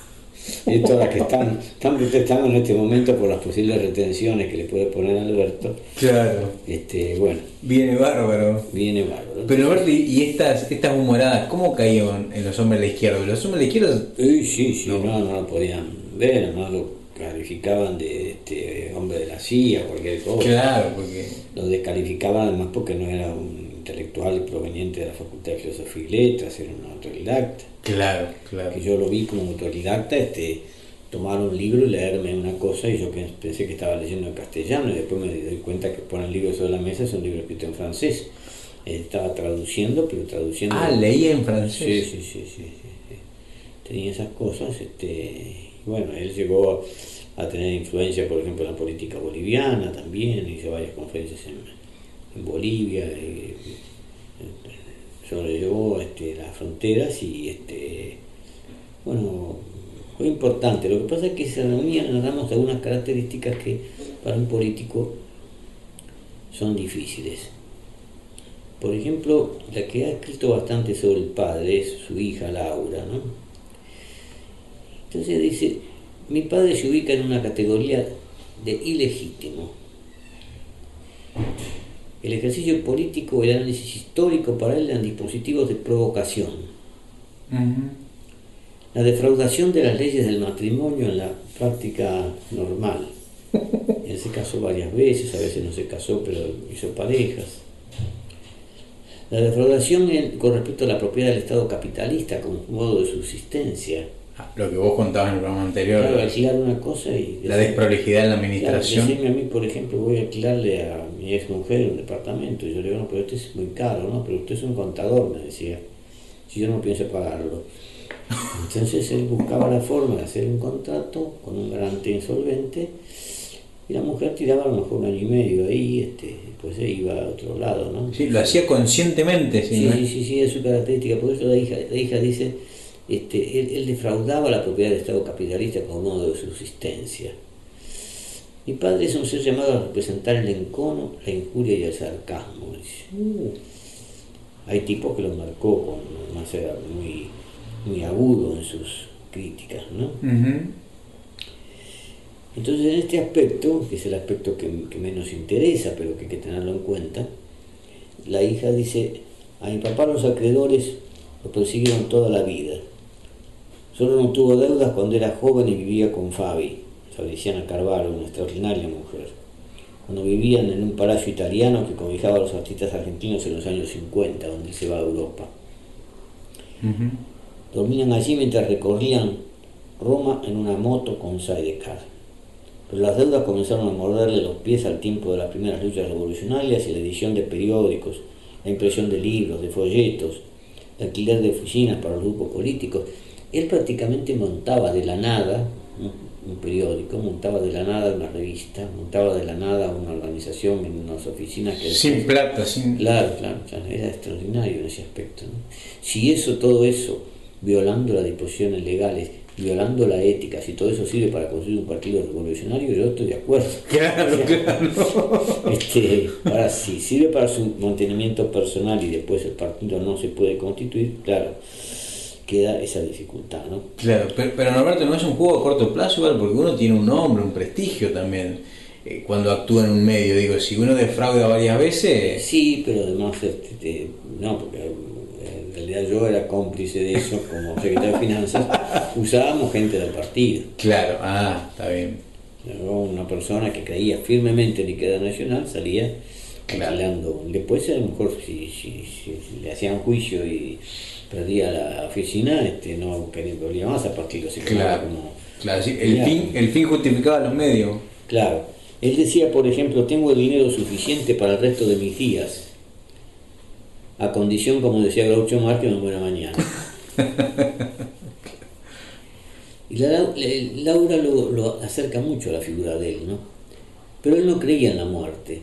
todas las que están, están protestando en este momento por las posibles retenciones que le puede poner Alberto.
Claro.
Este, bueno.
Viene bárbaro.
Viene bárbaro.
Pero Alberto, ¿y estas, estas humoradas cómo caían en los hombres de la izquierda? ¿Los hombres de la izquierda?
Sí, sí, sí, no, no, lo podían ver, no lo calificaban de este hombre de la CIA, cualquier cosa.
Claro, porque...
Lo descalificaban además porque no era un intelectual proveniente de la Facultad de Filosofía y Letras, era un autodidacta.
Claro, claro.
Que yo lo vi como autodidacta, este, tomar un libro y leerme una cosa y yo pensé que estaba leyendo en castellano y después me doy cuenta que ponen el libro sobre la mesa, es un libro escrito en francés. Estaba traduciendo, pero traduciendo...
Ah, leía en francés.
Sí, sí, sí, sí, sí, Tenía esas cosas, este, bueno, él llegó a, tener influencia, por ejemplo, en la política boliviana también, hizo varias conferencias en, Bolivia, sobrellevó este, las fronteras y este, bueno, fue importante. Lo que pasa es que se reunían, damos algunas características que para un político son difíciles. Por ejemplo, la que ha escrito bastante sobre el padre es su hija Laura, ¿no? Entonces dice, mi padre se ubica en una categoría de ilegítimo. El ejercicio político y el análisis histórico para él eran dispositivos de provocación. La defraudación de las leyes del matrimonio en la práctica normal. En se casó varias veces, a veces no se casó, pero hizo parejas. La defraudación con respecto a la propiedad del Estado capitalista como modo de subsistencia
lo que vos contabas en el programa anterior.
Claro, alquilar una cosa y...
la desprolijidad en la administración.
Claro, a mí, por ejemplo, voy a alquilarle a mi ex mujer un departamento. Y yo le digo, no, pero este es muy caro, ¿no? Pero usted es un contador, me decía. Si yo no pienso pagarlo. Entonces él buscaba la forma de hacer un contrato con un garante insolvente y la mujer tiraba a lo mejor un año y medio ahí, este, después se iba a otro lado, ¿no?
Sí, lo hacía conscientemente.
Sí, sí, sí, es su característica. Por eso la hija, la hija dice este, él, defraudaba la propiedad del Estado capitalista como modo de subsistencia. Mi padre es un ser llamado a representar el encono, la injuria y el sarcasmo. Uh, hay tipos que lo marcó con más muy, muy agudo en sus críticas, ¿no? Entonces, en este aspecto, que es el aspecto que, que, menos interesa, pero que hay que tenerlo en cuenta, la hija dice, a mi papá los acreedores lo persiguieron toda la vida. Solo no tuvo deudas cuando era joven y vivía con Fabi, Fabriciana Carvalho, una extraordinaria mujer. Cuando vivían en un palacio italiano que cobijaba a los artistas argentinos en los años 50, donde se va a Europa. Dormían allí mientras recorrían Roma en una moto con sidecar pero las deudas comenzaron a morderle los pies al tiempo de las primeras luchas revolucionarias y la edición de periódicos, la impresión de libros, de folletos, el alquiler de oficinas para los grupos políticos. Él prácticamente montaba de la nada un periódico, montaba de la nada una revista, montaba de la nada una organización en unas oficinas que...
Sin plata, sin...
Claro, claro, era extraordinario en ese aspecto. Si eso, todo eso, violando las disposiciones legales, violando la ética, si todo eso sirve para construir un partido revolucionario, yo estoy de acuerdo.
Claro, claro.
Este, ahora, si sirve para su mantenimiento personal y después el partido no se puede constituir, claro, queda esa dificultad, ¿no?
Claro, pero, pero Norberto no es un juego a corto plazo, igual, porque uno tiene un nombre, un prestigio también eh, cuando actúa en un medio. Digo, si uno defrauda varias veces.
Sí, pero además, este, no, porque realidad yo era cómplice de eso como secretario de Finanzas, usábamos gente del partido.
Claro, ah, está bien.
Una persona que creía firmemente en Equidad Nacional salía claro. Después, a lo mejor, si, si, le hacían juicio y perdía la oficina, este, no quería más a partido.
claro, como, claro el, fin, el fin justificaba los medios.
Claro. Él decía, por ejemplo, tengo el dinero suficiente para el resto de mis días a condición, como decía Groucho Marx, que me muera mañana. Y Laura lo, acerca mucho a la figura de él, ¿no? Pero él no creía en la muerte.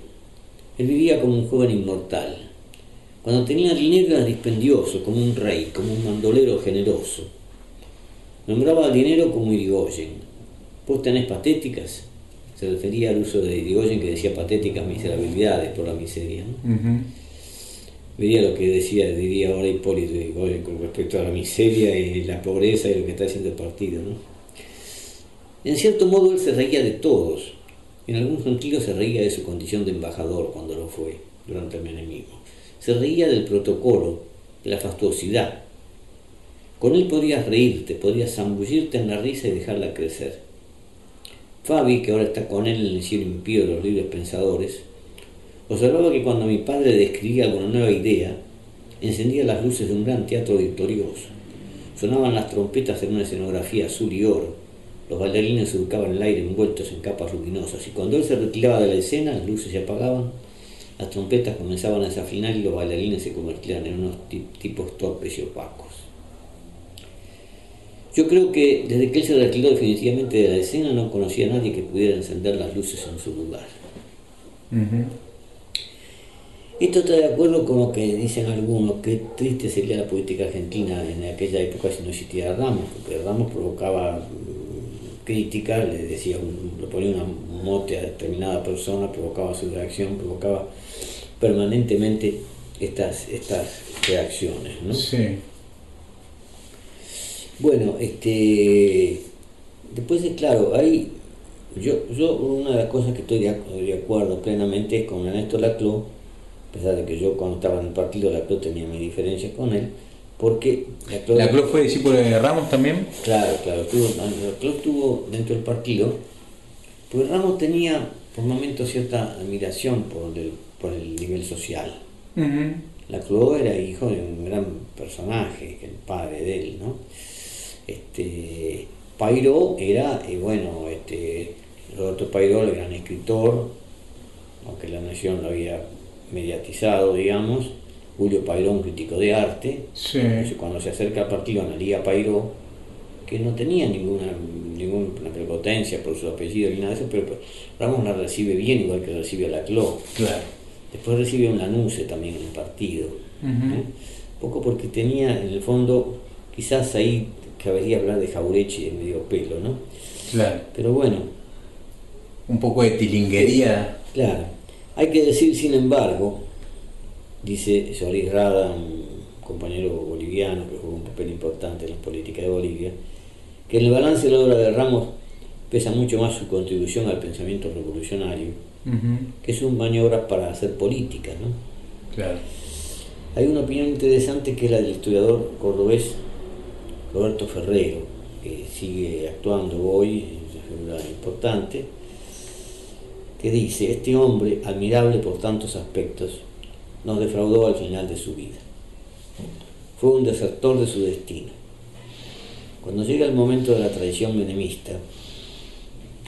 Él vivía como un joven inmortal. Cuando tenía dinero era dispendioso, como un rey, como un mandolero generoso. Nombraba al dinero como Irigoyen. ¿Vos tenés patéticas? Se refería al uso de Irigoyen que decía patéticas miserabilidades por la miseria. ¿no? vería lo que decía, diría ahora Hipólito con respecto a la miseria y la pobreza y lo que está haciendo el partido. ¿no? En cierto modo él se reía de todos, en algún sentido se reía de su condición de embajador cuando lo fue, durante el menemismo. Se reía del protocolo, de la fastuosidad. Con él podrías reírte, podrías zambullirte en la risa y dejarla crecer. Fabi, que ahora está con él en el cielo impío de los libres pensadores, Observaba que cuando mi padre describía alguna nueva idea, encendía las luces de un gran teatro victorioso. Sonaban las trompetas en una escenografía azul y oro. Los bailarines surcaban el aire envueltos en capas luminosas y cuando él se retiraba de la escena, las luces se apagaban, las trompetas comenzaban a desafinar y los bailarines se convertían en unos tipos torpes y opacos. Yo creo que desde que él se retiró definitivamente de la escena no conocía a nadie que pudiera encender las luces en su lugar. Esto está de acuerdo con lo que dicen algunos, que triste sería la política argentina en aquella época si no existiera Ramos, porque Ramos provocaba mm, crítica, le decía, le ponía una mote a determinada persona, provocaba su reacción, provocaba permanentemente estas, estas reacciones. ¿no?
Sí.
Bueno, este después es claro, hay yo, yo una de las cosas que estoy de, de acuerdo plenamente es con Ernesto Laclau a pesar de que yo cuando estaba en el partido la Cló tenía mis diferencias con él, porque
la Cló... fue discípulo de Ramos también?
Claro, claro, la Cló estuvo dentro del partido, pues Ramos tenía por momentos cierta admiración por el, por el nivel social. La Cló era hijo de un gran personaje, el padre de él, ¿no? Este, Pairo era, y bueno, este, Roberto Pairo, el gran escritor, aunque la nación lo había mediatizado, digamos, Julio Pairó, crítico de arte, cuando se acerca al partido Analía Pairó, que no tenía ninguna, ninguna prepotencia por su apellido ni nada de eso, pero Ramos la recibe bien, igual que recibe a la Cló.
Claro.
Después recibe un anuncio también en el partido. Poco porque tenía en el fondo quizás ahí cabería hablar de Jaureche de medio pelo, ¿no?
Claro.
Pero bueno.
Un poco de tilinguería.
Claro. Hay que decir, sin embargo, dice Solís Rada, un compañero boliviano que jugó un papel importante en la política de Bolivia, que en el balance de la obra de Ramos pesa mucho más su contribución al pensamiento revolucionario que sus maniobras para hacer política. ¿no?
Claro.
Hay una opinión interesante que es la del historiador cordobés Roberto Ferrero, que sigue actuando hoy, es una figura importante, que dice, este hombre, admirable por tantos aspectos, nos defraudó al final de su vida. Fue un desertor de su destino. Cuando llega el momento de la traición menemista,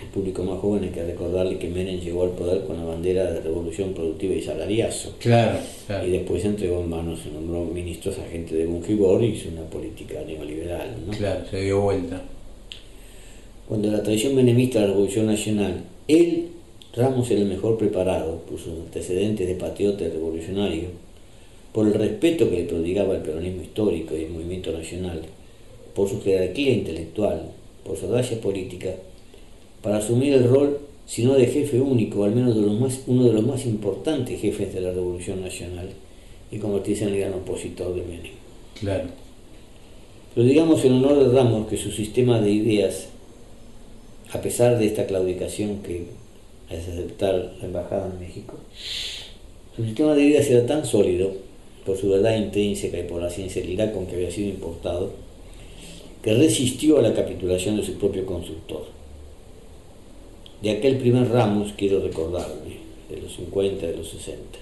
el público más joven hay que recordarle que Menem llegó al poder con la bandera de revolución productiva y salariazo.
Claro,
Y después entregó en manos, se nombró ministros a gente de Bungibor y hizo una política neoliberal. ¿no?
Claro, se dio vuelta.
Cuando la traición menemista de la Revolución Nacional, él Ramos era el mejor preparado por sus antecedentes de patriota y revolucionario, por el respeto que le prodigaba el peronismo histórico y el movimiento nacional, por su jerarquía intelectual, por su audacia política, para asumir el rol, si no de jefe único, al menos de los más, uno de los más importantes jefes de la Revolución Nacional, y convertirse en el gran opositor de Menem.
Claro.
Pero digamos en honor de Ramos que su sistema de ideas, a pesar de esta claudicación que es aceptar la embajada en México. Su sistema de vida era tan sólido, por su verdad intrínseca y por la sinceridad con que había sido importado, que resistió a la capitulación de su propio constructor. De aquel primer Ramos quiero recordarme, de los 50, de los 60.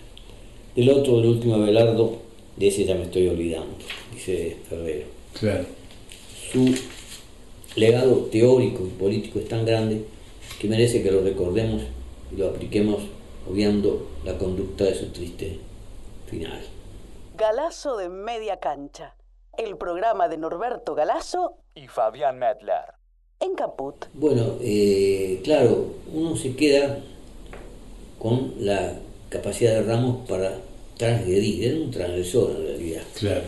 Del otro, del último Abelardo, de ese ya me estoy olvidando, dice Ferrero.
Claro.
Su legado teórico y político es tan grande que merece que lo recordemos y lo apliquemos obviando la conducta de su triste final.
Galazo de Media Cancha, el programa de Norberto Galazo
y Fabián Medler.
En Caput.
Bueno, eh, claro, uno se queda con la capacidad de Ramos para transgredir, era un transgresor en realidad.
Claro.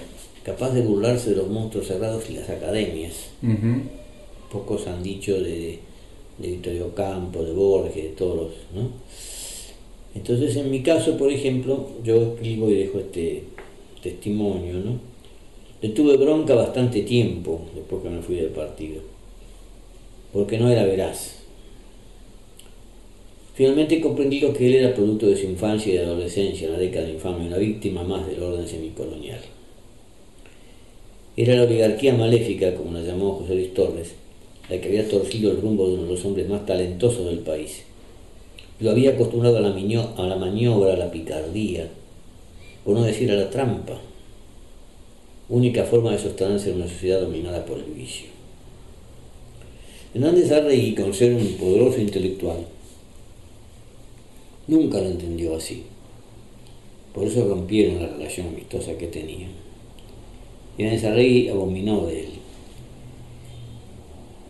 Capaz de burlarse de los monstruos cerrados y las academias. Pocos han dicho de de Victorio Campo, de Borges, de todos los, ¿no? Entonces, en mi caso, por ejemplo, yo escribo y dejo este testimonio, ¿no? Le tuve bronca bastante tiempo después que me fui del partido, porque no era veraz. Finalmente comprendí lo que él era producto de su infancia y de adolescencia, una década infame, una víctima más del orden semicolonial. Era la oligarquía maléfica, como la llamó José Luis Torres, la que había torcido el rumbo de uno de los hombres más talentosos del país. Lo había acostumbrado a la, a la maniobra, a la picardía, por no decir a la trampa, única forma de sostenerse en una sociedad dominada por el vicio. Hernández Arregui, con ser un poderoso intelectual, nunca lo entendió así. Por eso rompieron la relación amistosa que tenían. Hernández Arregui abominó de él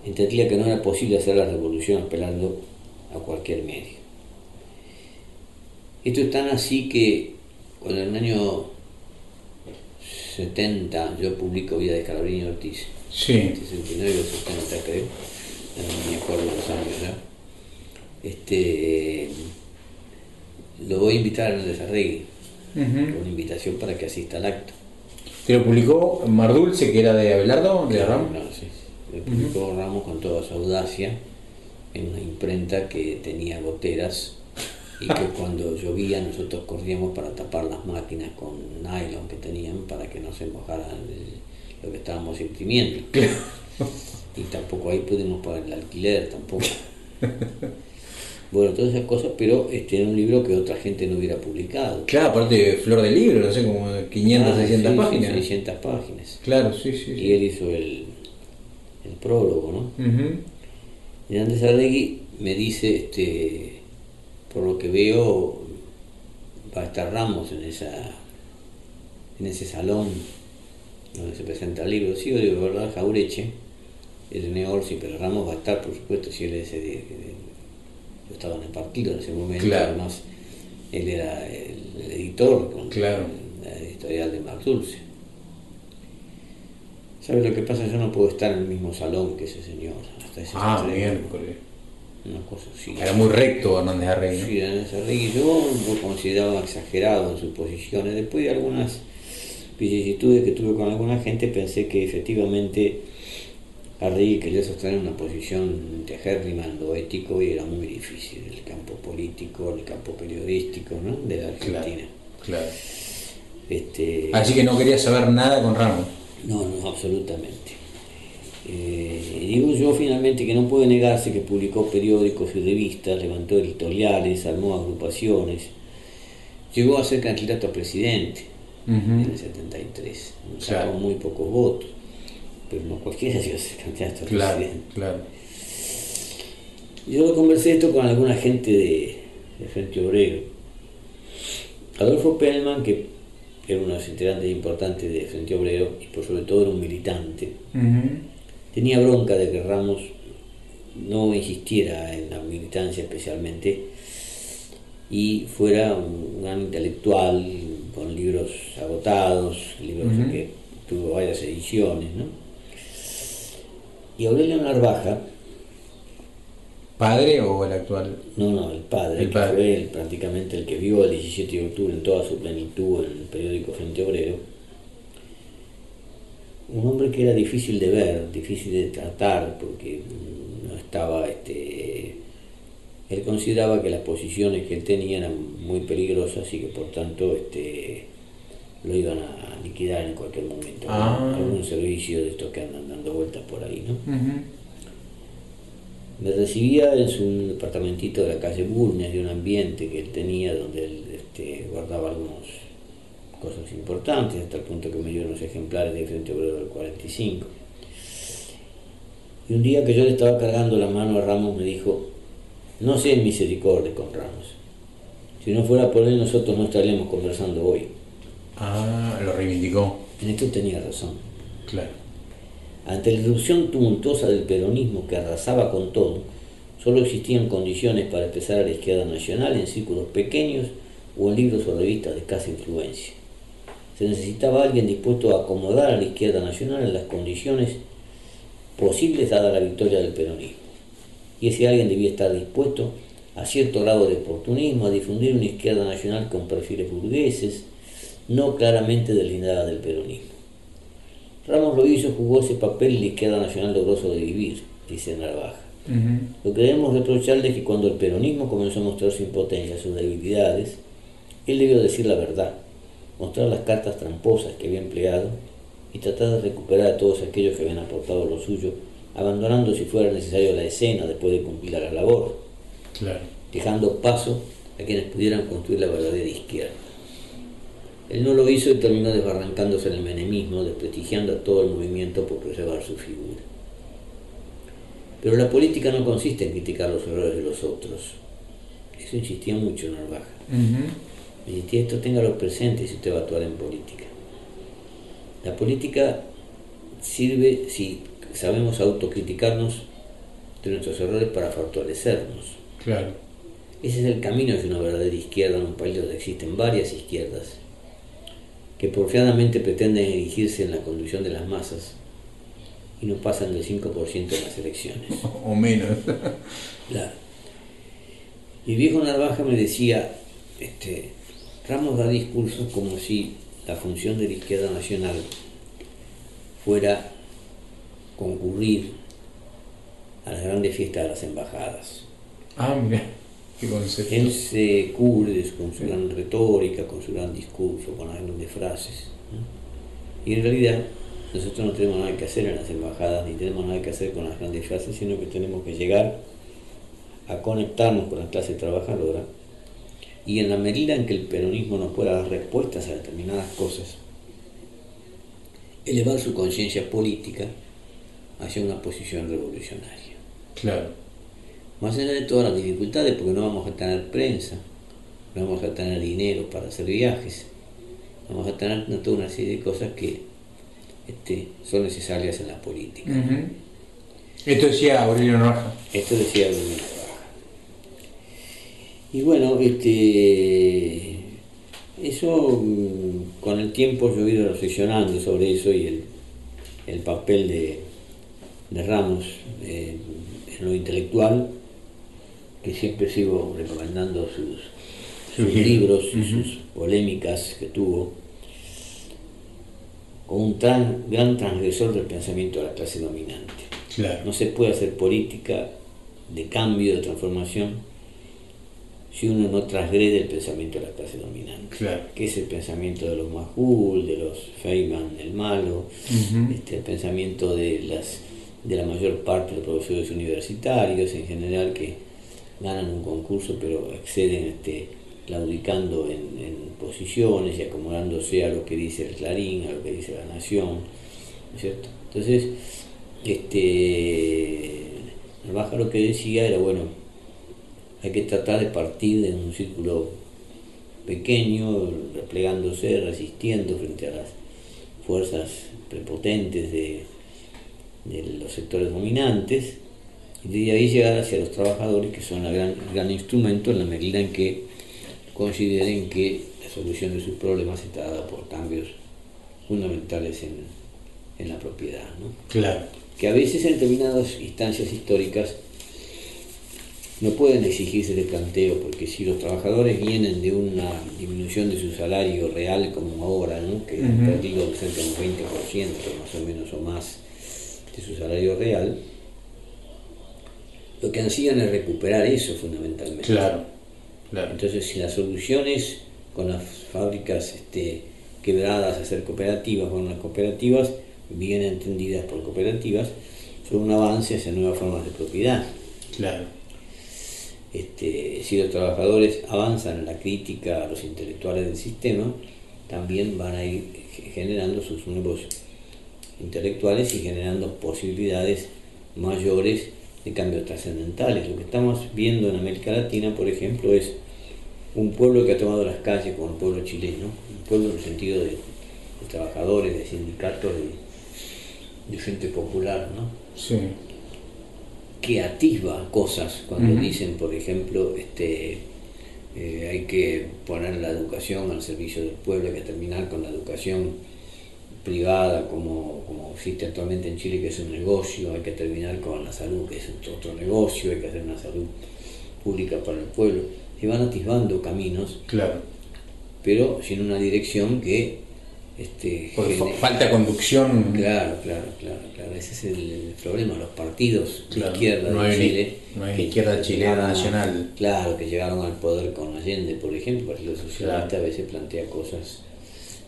entendía que no era posible hacer la revolución apelando a cualquier medio. Esto es tan así que cuando en el año 70 yo publico Vida de Calabrini Ortiz,
sí.
69 o 70 creo, no me acuerdo los años ya, este, lo voy a invitar a Hernández Arregui, una invitación para que asista al acto.
¿Te lo publicó Mar Dulce, que era de Abelardo? De
Ramos? No, sí publicó Ramos con toda su audacia en una imprenta que tenía goteras y que cuando llovía nosotros corríamos para tapar las máquinas con nylon que tenían para que no se mojaran lo que estábamos imprimiendo. Y tampoco ahí pudimos pagar el alquiler, tampoco. Bueno, todas esas cosas, pero este era un libro que otra gente no hubiera publicado.
Claro, aparte flor de libro, no sé, como 500, 600 ah, páginas.
600 páginas.
Claro, sí, sí.
Y él hizo el, el prólogo, ¿no? Y Andrés Arregui me dice, este, por lo que veo, va a estar Ramos en esa en ese salón donde se presenta el libro. Sí, de verdad, Jaureche, de Orsi, pero Ramos va a estar, por supuesto, si él es ese, yo estaba en el partido en ese momento, además él era el, editor con
claro.
la editorial de Mar Dulce. ¿Sabes lo que pasa? Yo no puedo estar en el mismo salón que ese señor. Hasta ese
Ah,
extremo.
miércoles.
Una cosa así.
Era muy recto Hernández Arregui. ¿no?
Sí, Hernández Arregui yo lo consideraba exagerado en sus posiciones. Después de algunas vicisitudes que tuve con alguna gente, pensé que efectivamente Arregui quería sostener una posición tegérrima en lo ético y era muy difícil el campo político, el campo periodístico ¿no? de la Argentina.
claro.
Este,
Así que no quería saber nada con Ramos.
no, no, absolutamente. Eh, digo yo finalmente que no puede negarse que publicó periódicos y revistas, levantó editoriales, armó agrupaciones, llegó a ser candidato a presidente en el 73, sacó
Claro.
muy pocos votos, pero no cualquiera llegó a ser candidato a
Claro,
presidente.
claro.
Yo lo conversé esto con alguna gente de, de Frente Obrero. Adolfo Pellman, que era uno de los integrantes importantes de Frente Obrero y por sobre todo era un militante, tenía bronca de que Ramos no insistiera en la militancia especialmente y fuera un gran intelectual con libros agotados, libros que tuvo varias ediciones, ¿no? Y Aurelio Narvaja,
¿Padre o el actual?
no, no, el padre,
El
que
padre.
fue el, prácticamente el que vio el 17 de octubre en toda su plenitud en el periódico Frente Obrero, un hombre que era difícil de ver, difícil de tratar, porque no estaba, este, él consideraba que las posiciones que él tenía eran muy peligrosas y que por tanto este, lo iban a liquidar en cualquier momento. ¿no?
Ah.
Algún servicio de estos que andan dando vueltas por ahí, ¿no?
Ujú.
Me recibía en su departamentito de la calle Bulnes, de un ambiente que él tenía donde él este, guardaba algunas cosas importantes, hasta el punto que me dio unos ejemplares de Frente Obrero del 45. Y un día que yo le estaba cargando la mano a Ramos me dijo, no seas misericordia con Ramos. Si no fuera por él nosotros no estaríamos conversando hoy.
Ah, lo reivindicó.
En esto tenía razón.
Claro.
Ante la irrupción tumultuosa del peronismo que arrasaba con todo, solo existían condiciones para empezar a la izquierda nacional en círculos pequeños o en libros o revistas de escasa influencia. Se necesitaba alguien dispuesto a acomodar a la izquierda nacional en las condiciones posibles dada la victoria del peronismo. Y ese alguien debía estar dispuesto a cierto grado de oportunismo, a difundir una izquierda nacional con perfiles burgueses, no claramente deslindada del peronismo. Ramos lo hizo, jugó ese papel y la izquierda nacional logró sobrevivir, dice Narvaja. Lo que debemos reprocharle es que cuando el peronismo comenzó a mostrar su impotencia, sus debilidades, él debió decir la verdad, mostrar las cartas tramposas que había empleado y tratar de recuperar a todos aquellos que habían aportado lo suyo, abandonando si fuera necesario la escena después de cumplir la labor,
Claro.
dejando paso a quienes pudieran construir la verdadera izquierda. Él no lo hizo y terminó desbarrancándose en el menemismo, desprestigiando a todo el movimiento por preservar su figura. Pero la política no consiste en criticar los errores de los otros. Eso insistía mucho Narvaja.
Ujú.
Me insistía esto téngalo presente si usted va a actuar en política. La política sirve si sabemos autocriticarnos de nuestros errores para fortalecernos.
Claro.
Ese es el camino hacia una verdadera izquierda en un país donde existen varias izquierdas que porfiadamente pretenden erigirse en la conducción de las masas y no pasan del 5% en las elecciones.
O menos.
Claro. Mi viejo Narvaja me decía, este, Ramos da discursos como si la función de la izquierda nacional fuera concurrir a las grandes fiestas de las embajadas.
ah, mira.
Él se cubre con su gran retórica, con su gran discurso, con las grandes frases. Y en realidad nosotros no tenemos nada que hacer en las embajadas, ni tenemos nada que hacer con las grandes frases, sino que tenemos que llegar a conectarnos con la clase trabajadora y en la medida en que el peronismo nos pueda dar respuestas a determinadas cosas, elevar su conciencia política hacia una posición revolucionaria.
Claro.
Más allá de todas las dificultades, porque no vamos a tener prensa, no vamos a tener dinero para hacer viajes, vamos a tener toda una serie de cosas que este, son necesarias en la política.
Esto decía Aurelio Narvaja.
Esto decía Bruno Narvaja. Y bueno, este, eso mm, con el tiempo yo he ido reflexionando sobre eso y el, el papel de, Ramos en lo intelectual, que siempre sigo recomendando sus, libros. y sus polémicas que tuvo, como un gran transgresor del pensamiento de la clase dominante. No se puede hacer política de cambio, de transformación, si uno no transgrede el pensamiento de la clase dominante, que es el pensamiento de los Mahul, de los Feynman, el malo, este, el pensamiento de, las, de la mayor parte de los profesores universitarios en general que ganan un concurso pero exceden este, claudicando en, posiciones y acomodándose a lo que dice el Clarín, a lo que dice la Nación, cierto? Entonces, este, Baja lo que decía era, bueno, hay que tratar de partir de un círculo pequeño, replegándose, resistiendo frente a las fuerzas prepotentes de, los sectores dominantes, de ahí llegar hacia los trabajadores, que son el gran, instrumento en la medida en que consideren que la solución de sus problemas está dada por cambios fundamentales en, en la propiedad. ¿no?
Claro.
Que a veces en determinadas instancias históricas no pueden exigirse de planteo, porque si los trabajadores vienen de una disminución de su salario real como ahora, ¿no? que han perdido cerca de un 20% más o menos o más de su salario real, lo que ansían es recuperar eso fundamentalmente.
Claro,
Entonces, si la solución es con las fábricas este, quebradas hacer cooperativas, con las cooperativas bien entendidas por cooperativas, son un avance hacia nuevas formas de propiedad.
Claro
este, si los trabajadores avanzan en la crítica a los intelectuales del sistema, también van a ir generando sus nuevos intelectuales y generando posibilidades mayores de cambios trascendentales. Lo que estamos viendo en América Latina, por ejemplo, es un pueblo que ha tomado las calles como el pueblo chileno, un pueblo en el sentido de, trabajadores, de sindicatos, de, de gente popular, ¿no?
Sí
que atisba cosas cuando dicen, por ejemplo, este, eh, hay que poner la educación al servicio del pueblo, hay que terminar con la educación privada como, como existe actualmente en Chile, que es un negocio, hay que terminar con la salud, que es otro negocio, hay que hacer una salud pública para el pueblo. Se van atisbando caminos,
claro.
pero sin una dirección que este,
falta conducción.
Claro, claro, claro, claro. Ese es el, problema. Los partidos de izquierda
de
Chile.
que izquierda chilena nacional.
Claro, que llegaron al poder con Allende, por ejemplo. El Partido Socialista a veces plantea cosas.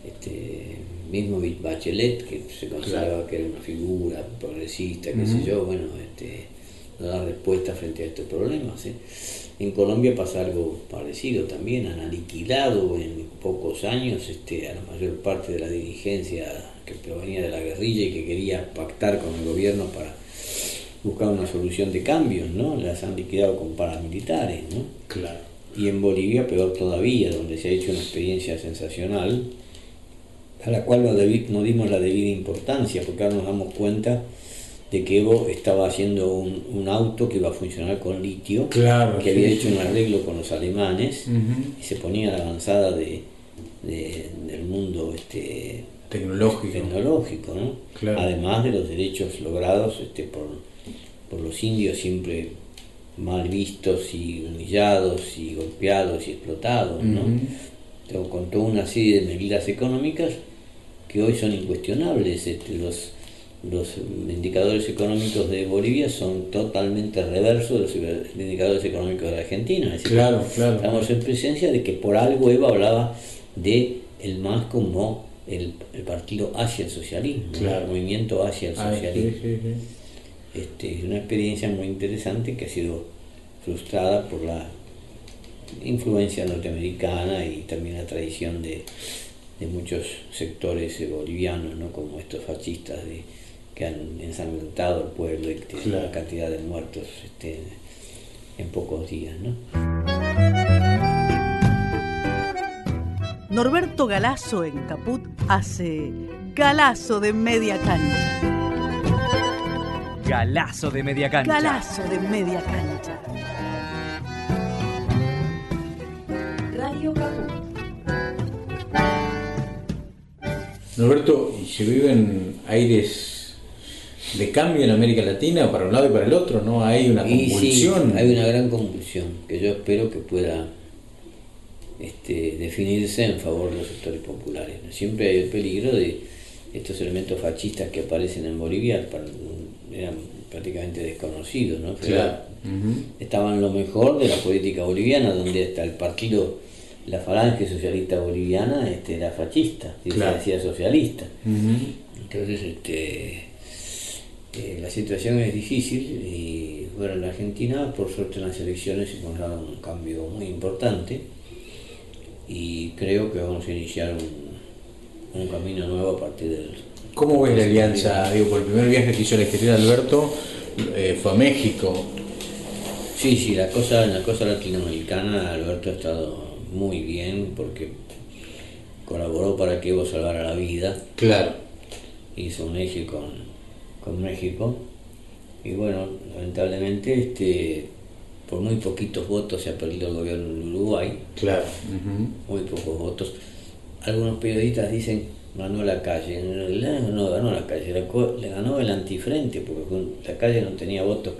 Este, mismo Bachelet, que se consideraba que era una figura progresista, qué sé yo, bueno, este, no da respuesta frente a estos problemas. ¿eh? En Colombia pasa algo parecido también, han aniquilado en pocos años este, a la mayor parte de la dirigencia que provenía de la guerrilla y que quería pactar con el gobierno para buscar una solución de cambios, ¿no? Las han liquidado con paramilitares, ¿no?
Claro.
Y en Bolivia peor todavía, donde se ha hecho una experiencia sensacional, a la cual no dimos la debida importancia, porque ahora nos damos cuenta de que Evo estaba haciendo un, auto que iba a funcionar con litio,
que
había hecho un arreglo con los alemanes y se ponía a la avanzada de, del mundo este,
tecnológico,
tecnológico además de los derechos logrados este, por, por los indios siempre mal vistos y humillados y golpeados y explotados, ¿no? con toda una serie de medidas económicas que hoy son incuestionables. Este, los, los indicadores económicos de Bolivia son totalmente reversos de los indicadores económicos de Argentina.
claro, claro.
Estamos en presencia de que por algo Eva hablaba de el MAS como el, partido hacia el socialismo, el movimiento hacia el ah, socialismo. Este, es una experiencia muy interesante que ha sido frustrada por la influencia norteamericana y también la tradición de, de muchos sectores bolivianos, ¿no? como estos fascistas de que han ensangrentado el pueblo y que tienen una cantidad de muertos este, en pocos días. ¿no?
Norberto Galazo en Caput hace Galazo de media cancha.
Galazo de media cancha.
Galazo de media cancha.
Radio Caput. Norberto, se viven aires de cambio en América Latina para un lado y para el otro, ¿no? Hay una convulsión.
hay una gran convulsión que yo espero que pueda este, definirse en favor de los sectores populares. Siempre hay el peligro de estos elementos fascistas que aparecen en Bolivia, eran prácticamente desconocidos, ¿no? Estaban lo mejor de la política boliviana, donde está el partido, la falange socialista boliviana este, era fascista, se decía socialista. Entonces, este, eh, la situación es difícil y bueno, en la Argentina, por suerte en las elecciones se encontraron un cambio muy importante y creo que vamos a iniciar un, un camino nuevo a partir del...
¿Cómo ves la alianza? Digo, por el primer viaje que hizo al exterior Alberto eh, fue a México.
Sí, sí, la cosa, en la cosa latinoamericana Alberto ha estado muy bien porque colaboró para que Evo salvara la vida.
Claro.
Hizo un eje con, con México. Y bueno, lamentablemente este por muy poquitos votos se ha perdido el gobierno en Uruguay.
Claro.
Muy pocos votos. Algunos periodistas dicen ganó la calle. En realidad no ganó la calle, le ganó el antifrente, porque la calle no tenía votos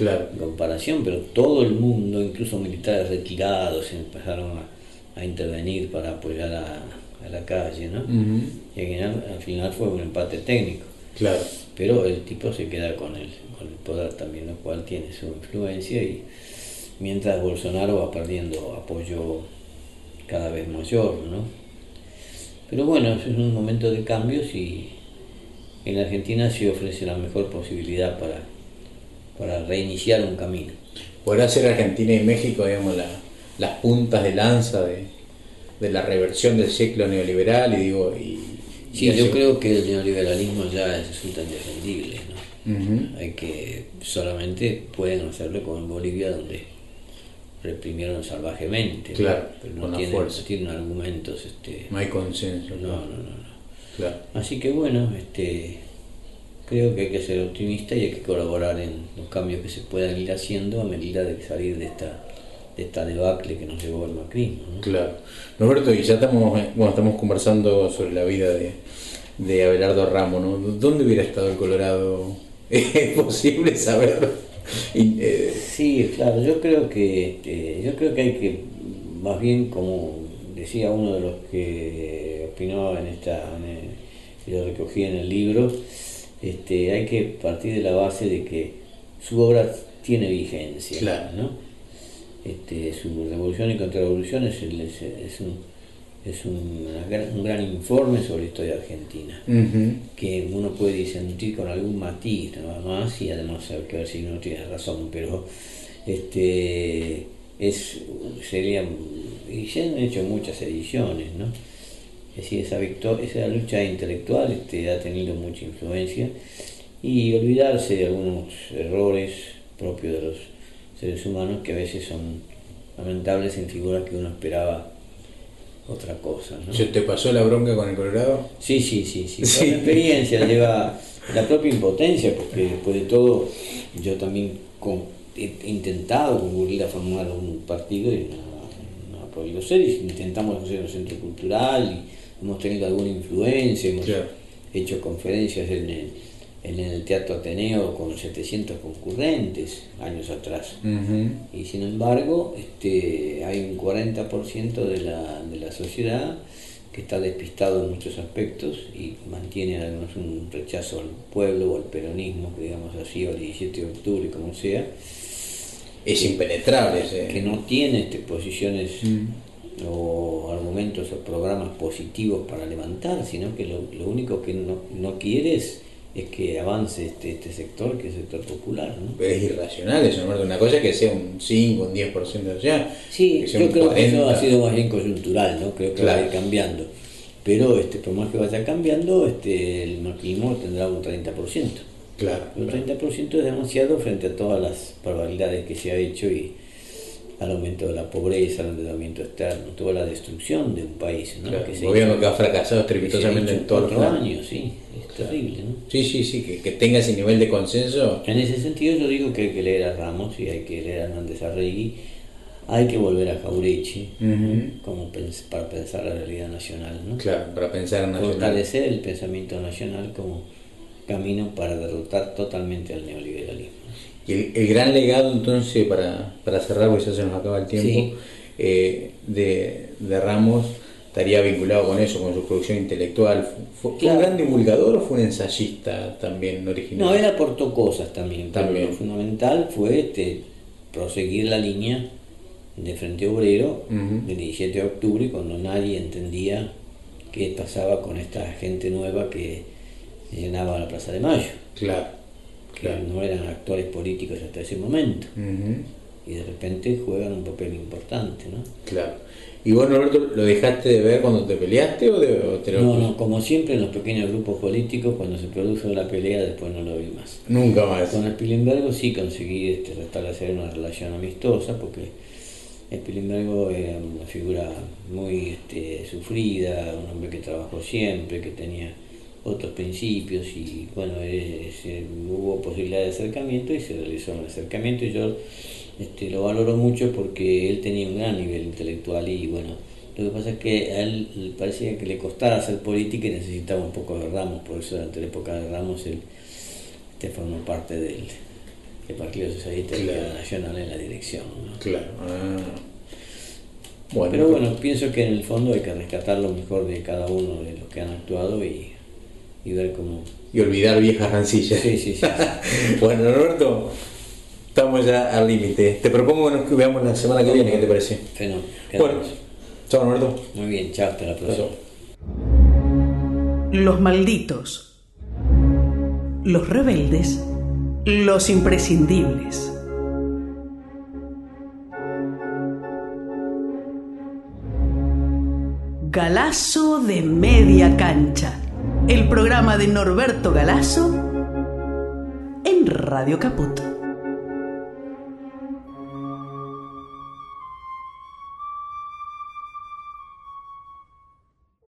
en comparación, pero todo el mundo, incluso militares retirados, empezaron a, intervenir para apoyar a, la calle, ¿no? Y al final, fue un empate técnico.
Claro.
Pero el tipo se queda con el, con el poder también, lo cual tiene su influencia y mientras Bolsonaro va perdiendo apoyo cada vez mayor, ¿no? Pero bueno, es un momento de cambios y en la Argentina se ofrece la mejor posibilidad para, para reiniciar un camino.
¿Podrá ser Argentina y México, digamos, las puntas de lanza de, la reversión del ciclo neoliberal? Y digo, y,
sí, yo creo que el neoliberalismo ya resulta indefendible, ¿no? Hay que, solamente pueden hacerlo como en Bolivia, donde reprimieron salvajemente.
Claro,
pero no, tienen, argumentos. Este,
no hay consenso.
No, no, no. Claro. Así que bueno, este, creo que hay que ser optimista y hay que colaborar en los cambios que se puedan ir haciendo a medida de salir de esta de esta debacle que nos llevó el macrismo.
Claro. Roberto, y ya estamos, bueno, estamos conversando sobre la vida de, de Abelardo Ramos, ¿no? ¿Dónde hubiera estado el Colorado? ¿Es posible saber?
Eh, sí, claro, yo creo que este, yo creo que hay que, más bien como decía uno de los que opinó en esta, y lo recogí en el libro, este, hay que partir de la base de que su obra tiene vigencia, ¿no? Este, su revolución y contrarrevolución es, es un es un, un, gran informe sobre la historia argentina, que uno puede disentir con algún matiz nada más y además hay que ver si uno tiene razón, pero este es sería y se han hecho muchas ediciones, ¿no? Es decir, esa, esa lucha intelectual este, ha tenido mucha influencia y olvidarse de algunos errores propios de los seres humanos que a veces son lamentables en figuras que uno esperaba otra cosa. ¿no?
¿Se te pasó la bronca con el Colorado?
Sí, sí, sí, sí. La experiencia lleva la propia impotencia, porque después de todo yo también he intentado concurrir a formar un partido y no, ha podido ser, y intentamos hacer un centro cultural y hemos tenido alguna influencia, hemos hecho conferencias en el en el Teatro Ateneo con 700 concurrentes años atrás. Y sin embargo, este, hay un 40% de la, de la sociedad que está despistado en muchos aspectos y mantiene algunos un rechazo al pueblo o al peronismo, digamos así, o al 17 de octubre, como sea.
Es impenetrable.
Que no tiene este, posiciones o argumentos o programas positivos para levantar, sino que lo, lo único que no, no quiere es que avance este, este sector, que es el sector popular. ¿no?
es irracional eso, ¿no? Una cosa que sea un 5, un 10% de
sea, Sí, yo creo que eso ha sido más bien coyuntural, ¿no? Creo que va a ir cambiando. Pero este, por más que vaya cambiando, este, el maquinismo tendrá un 30%.
Claro.
Un 30% es demasiado frente a todas las probabilidades que se ha hecho y al aumento de la pobreza, al endeudamiento externo, toda la destrucción de un país. ¿no?
que el gobierno que ha fracasado estrepitosamente en todos
los años, sí, es terrible. ¿no?
Sí, sí, sí, que, que, tenga ese nivel de consenso.
En ese sentido yo digo que hay que leer a Ramos y hay que leer a Hernández Arregui, hay que volver a Jaurechi como para pensar la realidad nacional. ¿no?
Claro, para pensar en nacional.
Fortalecer el pensamiento nacional como camino para derrotar totalmente al neoliberalismo.
Y el, gran legado entonces, para, para, cerrar, porque ya se nos acaba el tiempo, eh, de, de, Ramos estaría vinculado con eso, con su producción intelectual. ¿Fue, un gran divulgador o fue un ensayista también original?
No, él aportó cosas también, también. lo fundamental fue este, proseguir la línea de Frente Obrero del 17 de octubre, cuando nadie entendía qué pasaba con esta gente nueva que llenaba la Plaza de Mayo.
Claro.
Que no eran actores políticos hasta ese momento. Y de repente juegan un papel importante, ¿no?
Claro. ¿Y vos, Roberto, lo dejaste de ver cuando te peleaste o, de,
No, no, como siempre en los pequeños grupos políticos, cuando se produce la pelea, después no lo vi más.
Nunca más.
Con Spilimbergo sí conseguí este, restablecer una relación amistosa, porque Spilimbergo era una figura muy este, sufrida, un hombre que trabajó siempre, que tenía otros principios y bueno, hubo posibilidad de acercamiento y se realizó un acercamiento y yo este, lo valoro mucho porque él tenía un gran nivel intelectual y bueno, lo que pasa es que a él parecía que le costaba hacer política y necesitaba un poco de Ramos, por eso durante la época de Ramos él este, formó parte del, Partido Socialista Nacional en la dirección.
Claro. Ah.
Bueno, Pero bueno, pienso que en el fondo hay que rescatar lo mejor de cada uno de los que han actuado y, y ver cómo...
Y olvidar viejas rancillas.
Sí, sí, sí.
bueno, Roberto, Estamos ya al límite. Te propongo que nos veamos la semana que viene, ¿qué te parece?
Fenómeno.
Bueno, chao Roberto.
Muy bien, chao, hasta la próxima.
Los malditos. Los rebeldes. Los imprescindibles. Galazo de media cancha. El programa de Norberto Galazo en Radio Caput.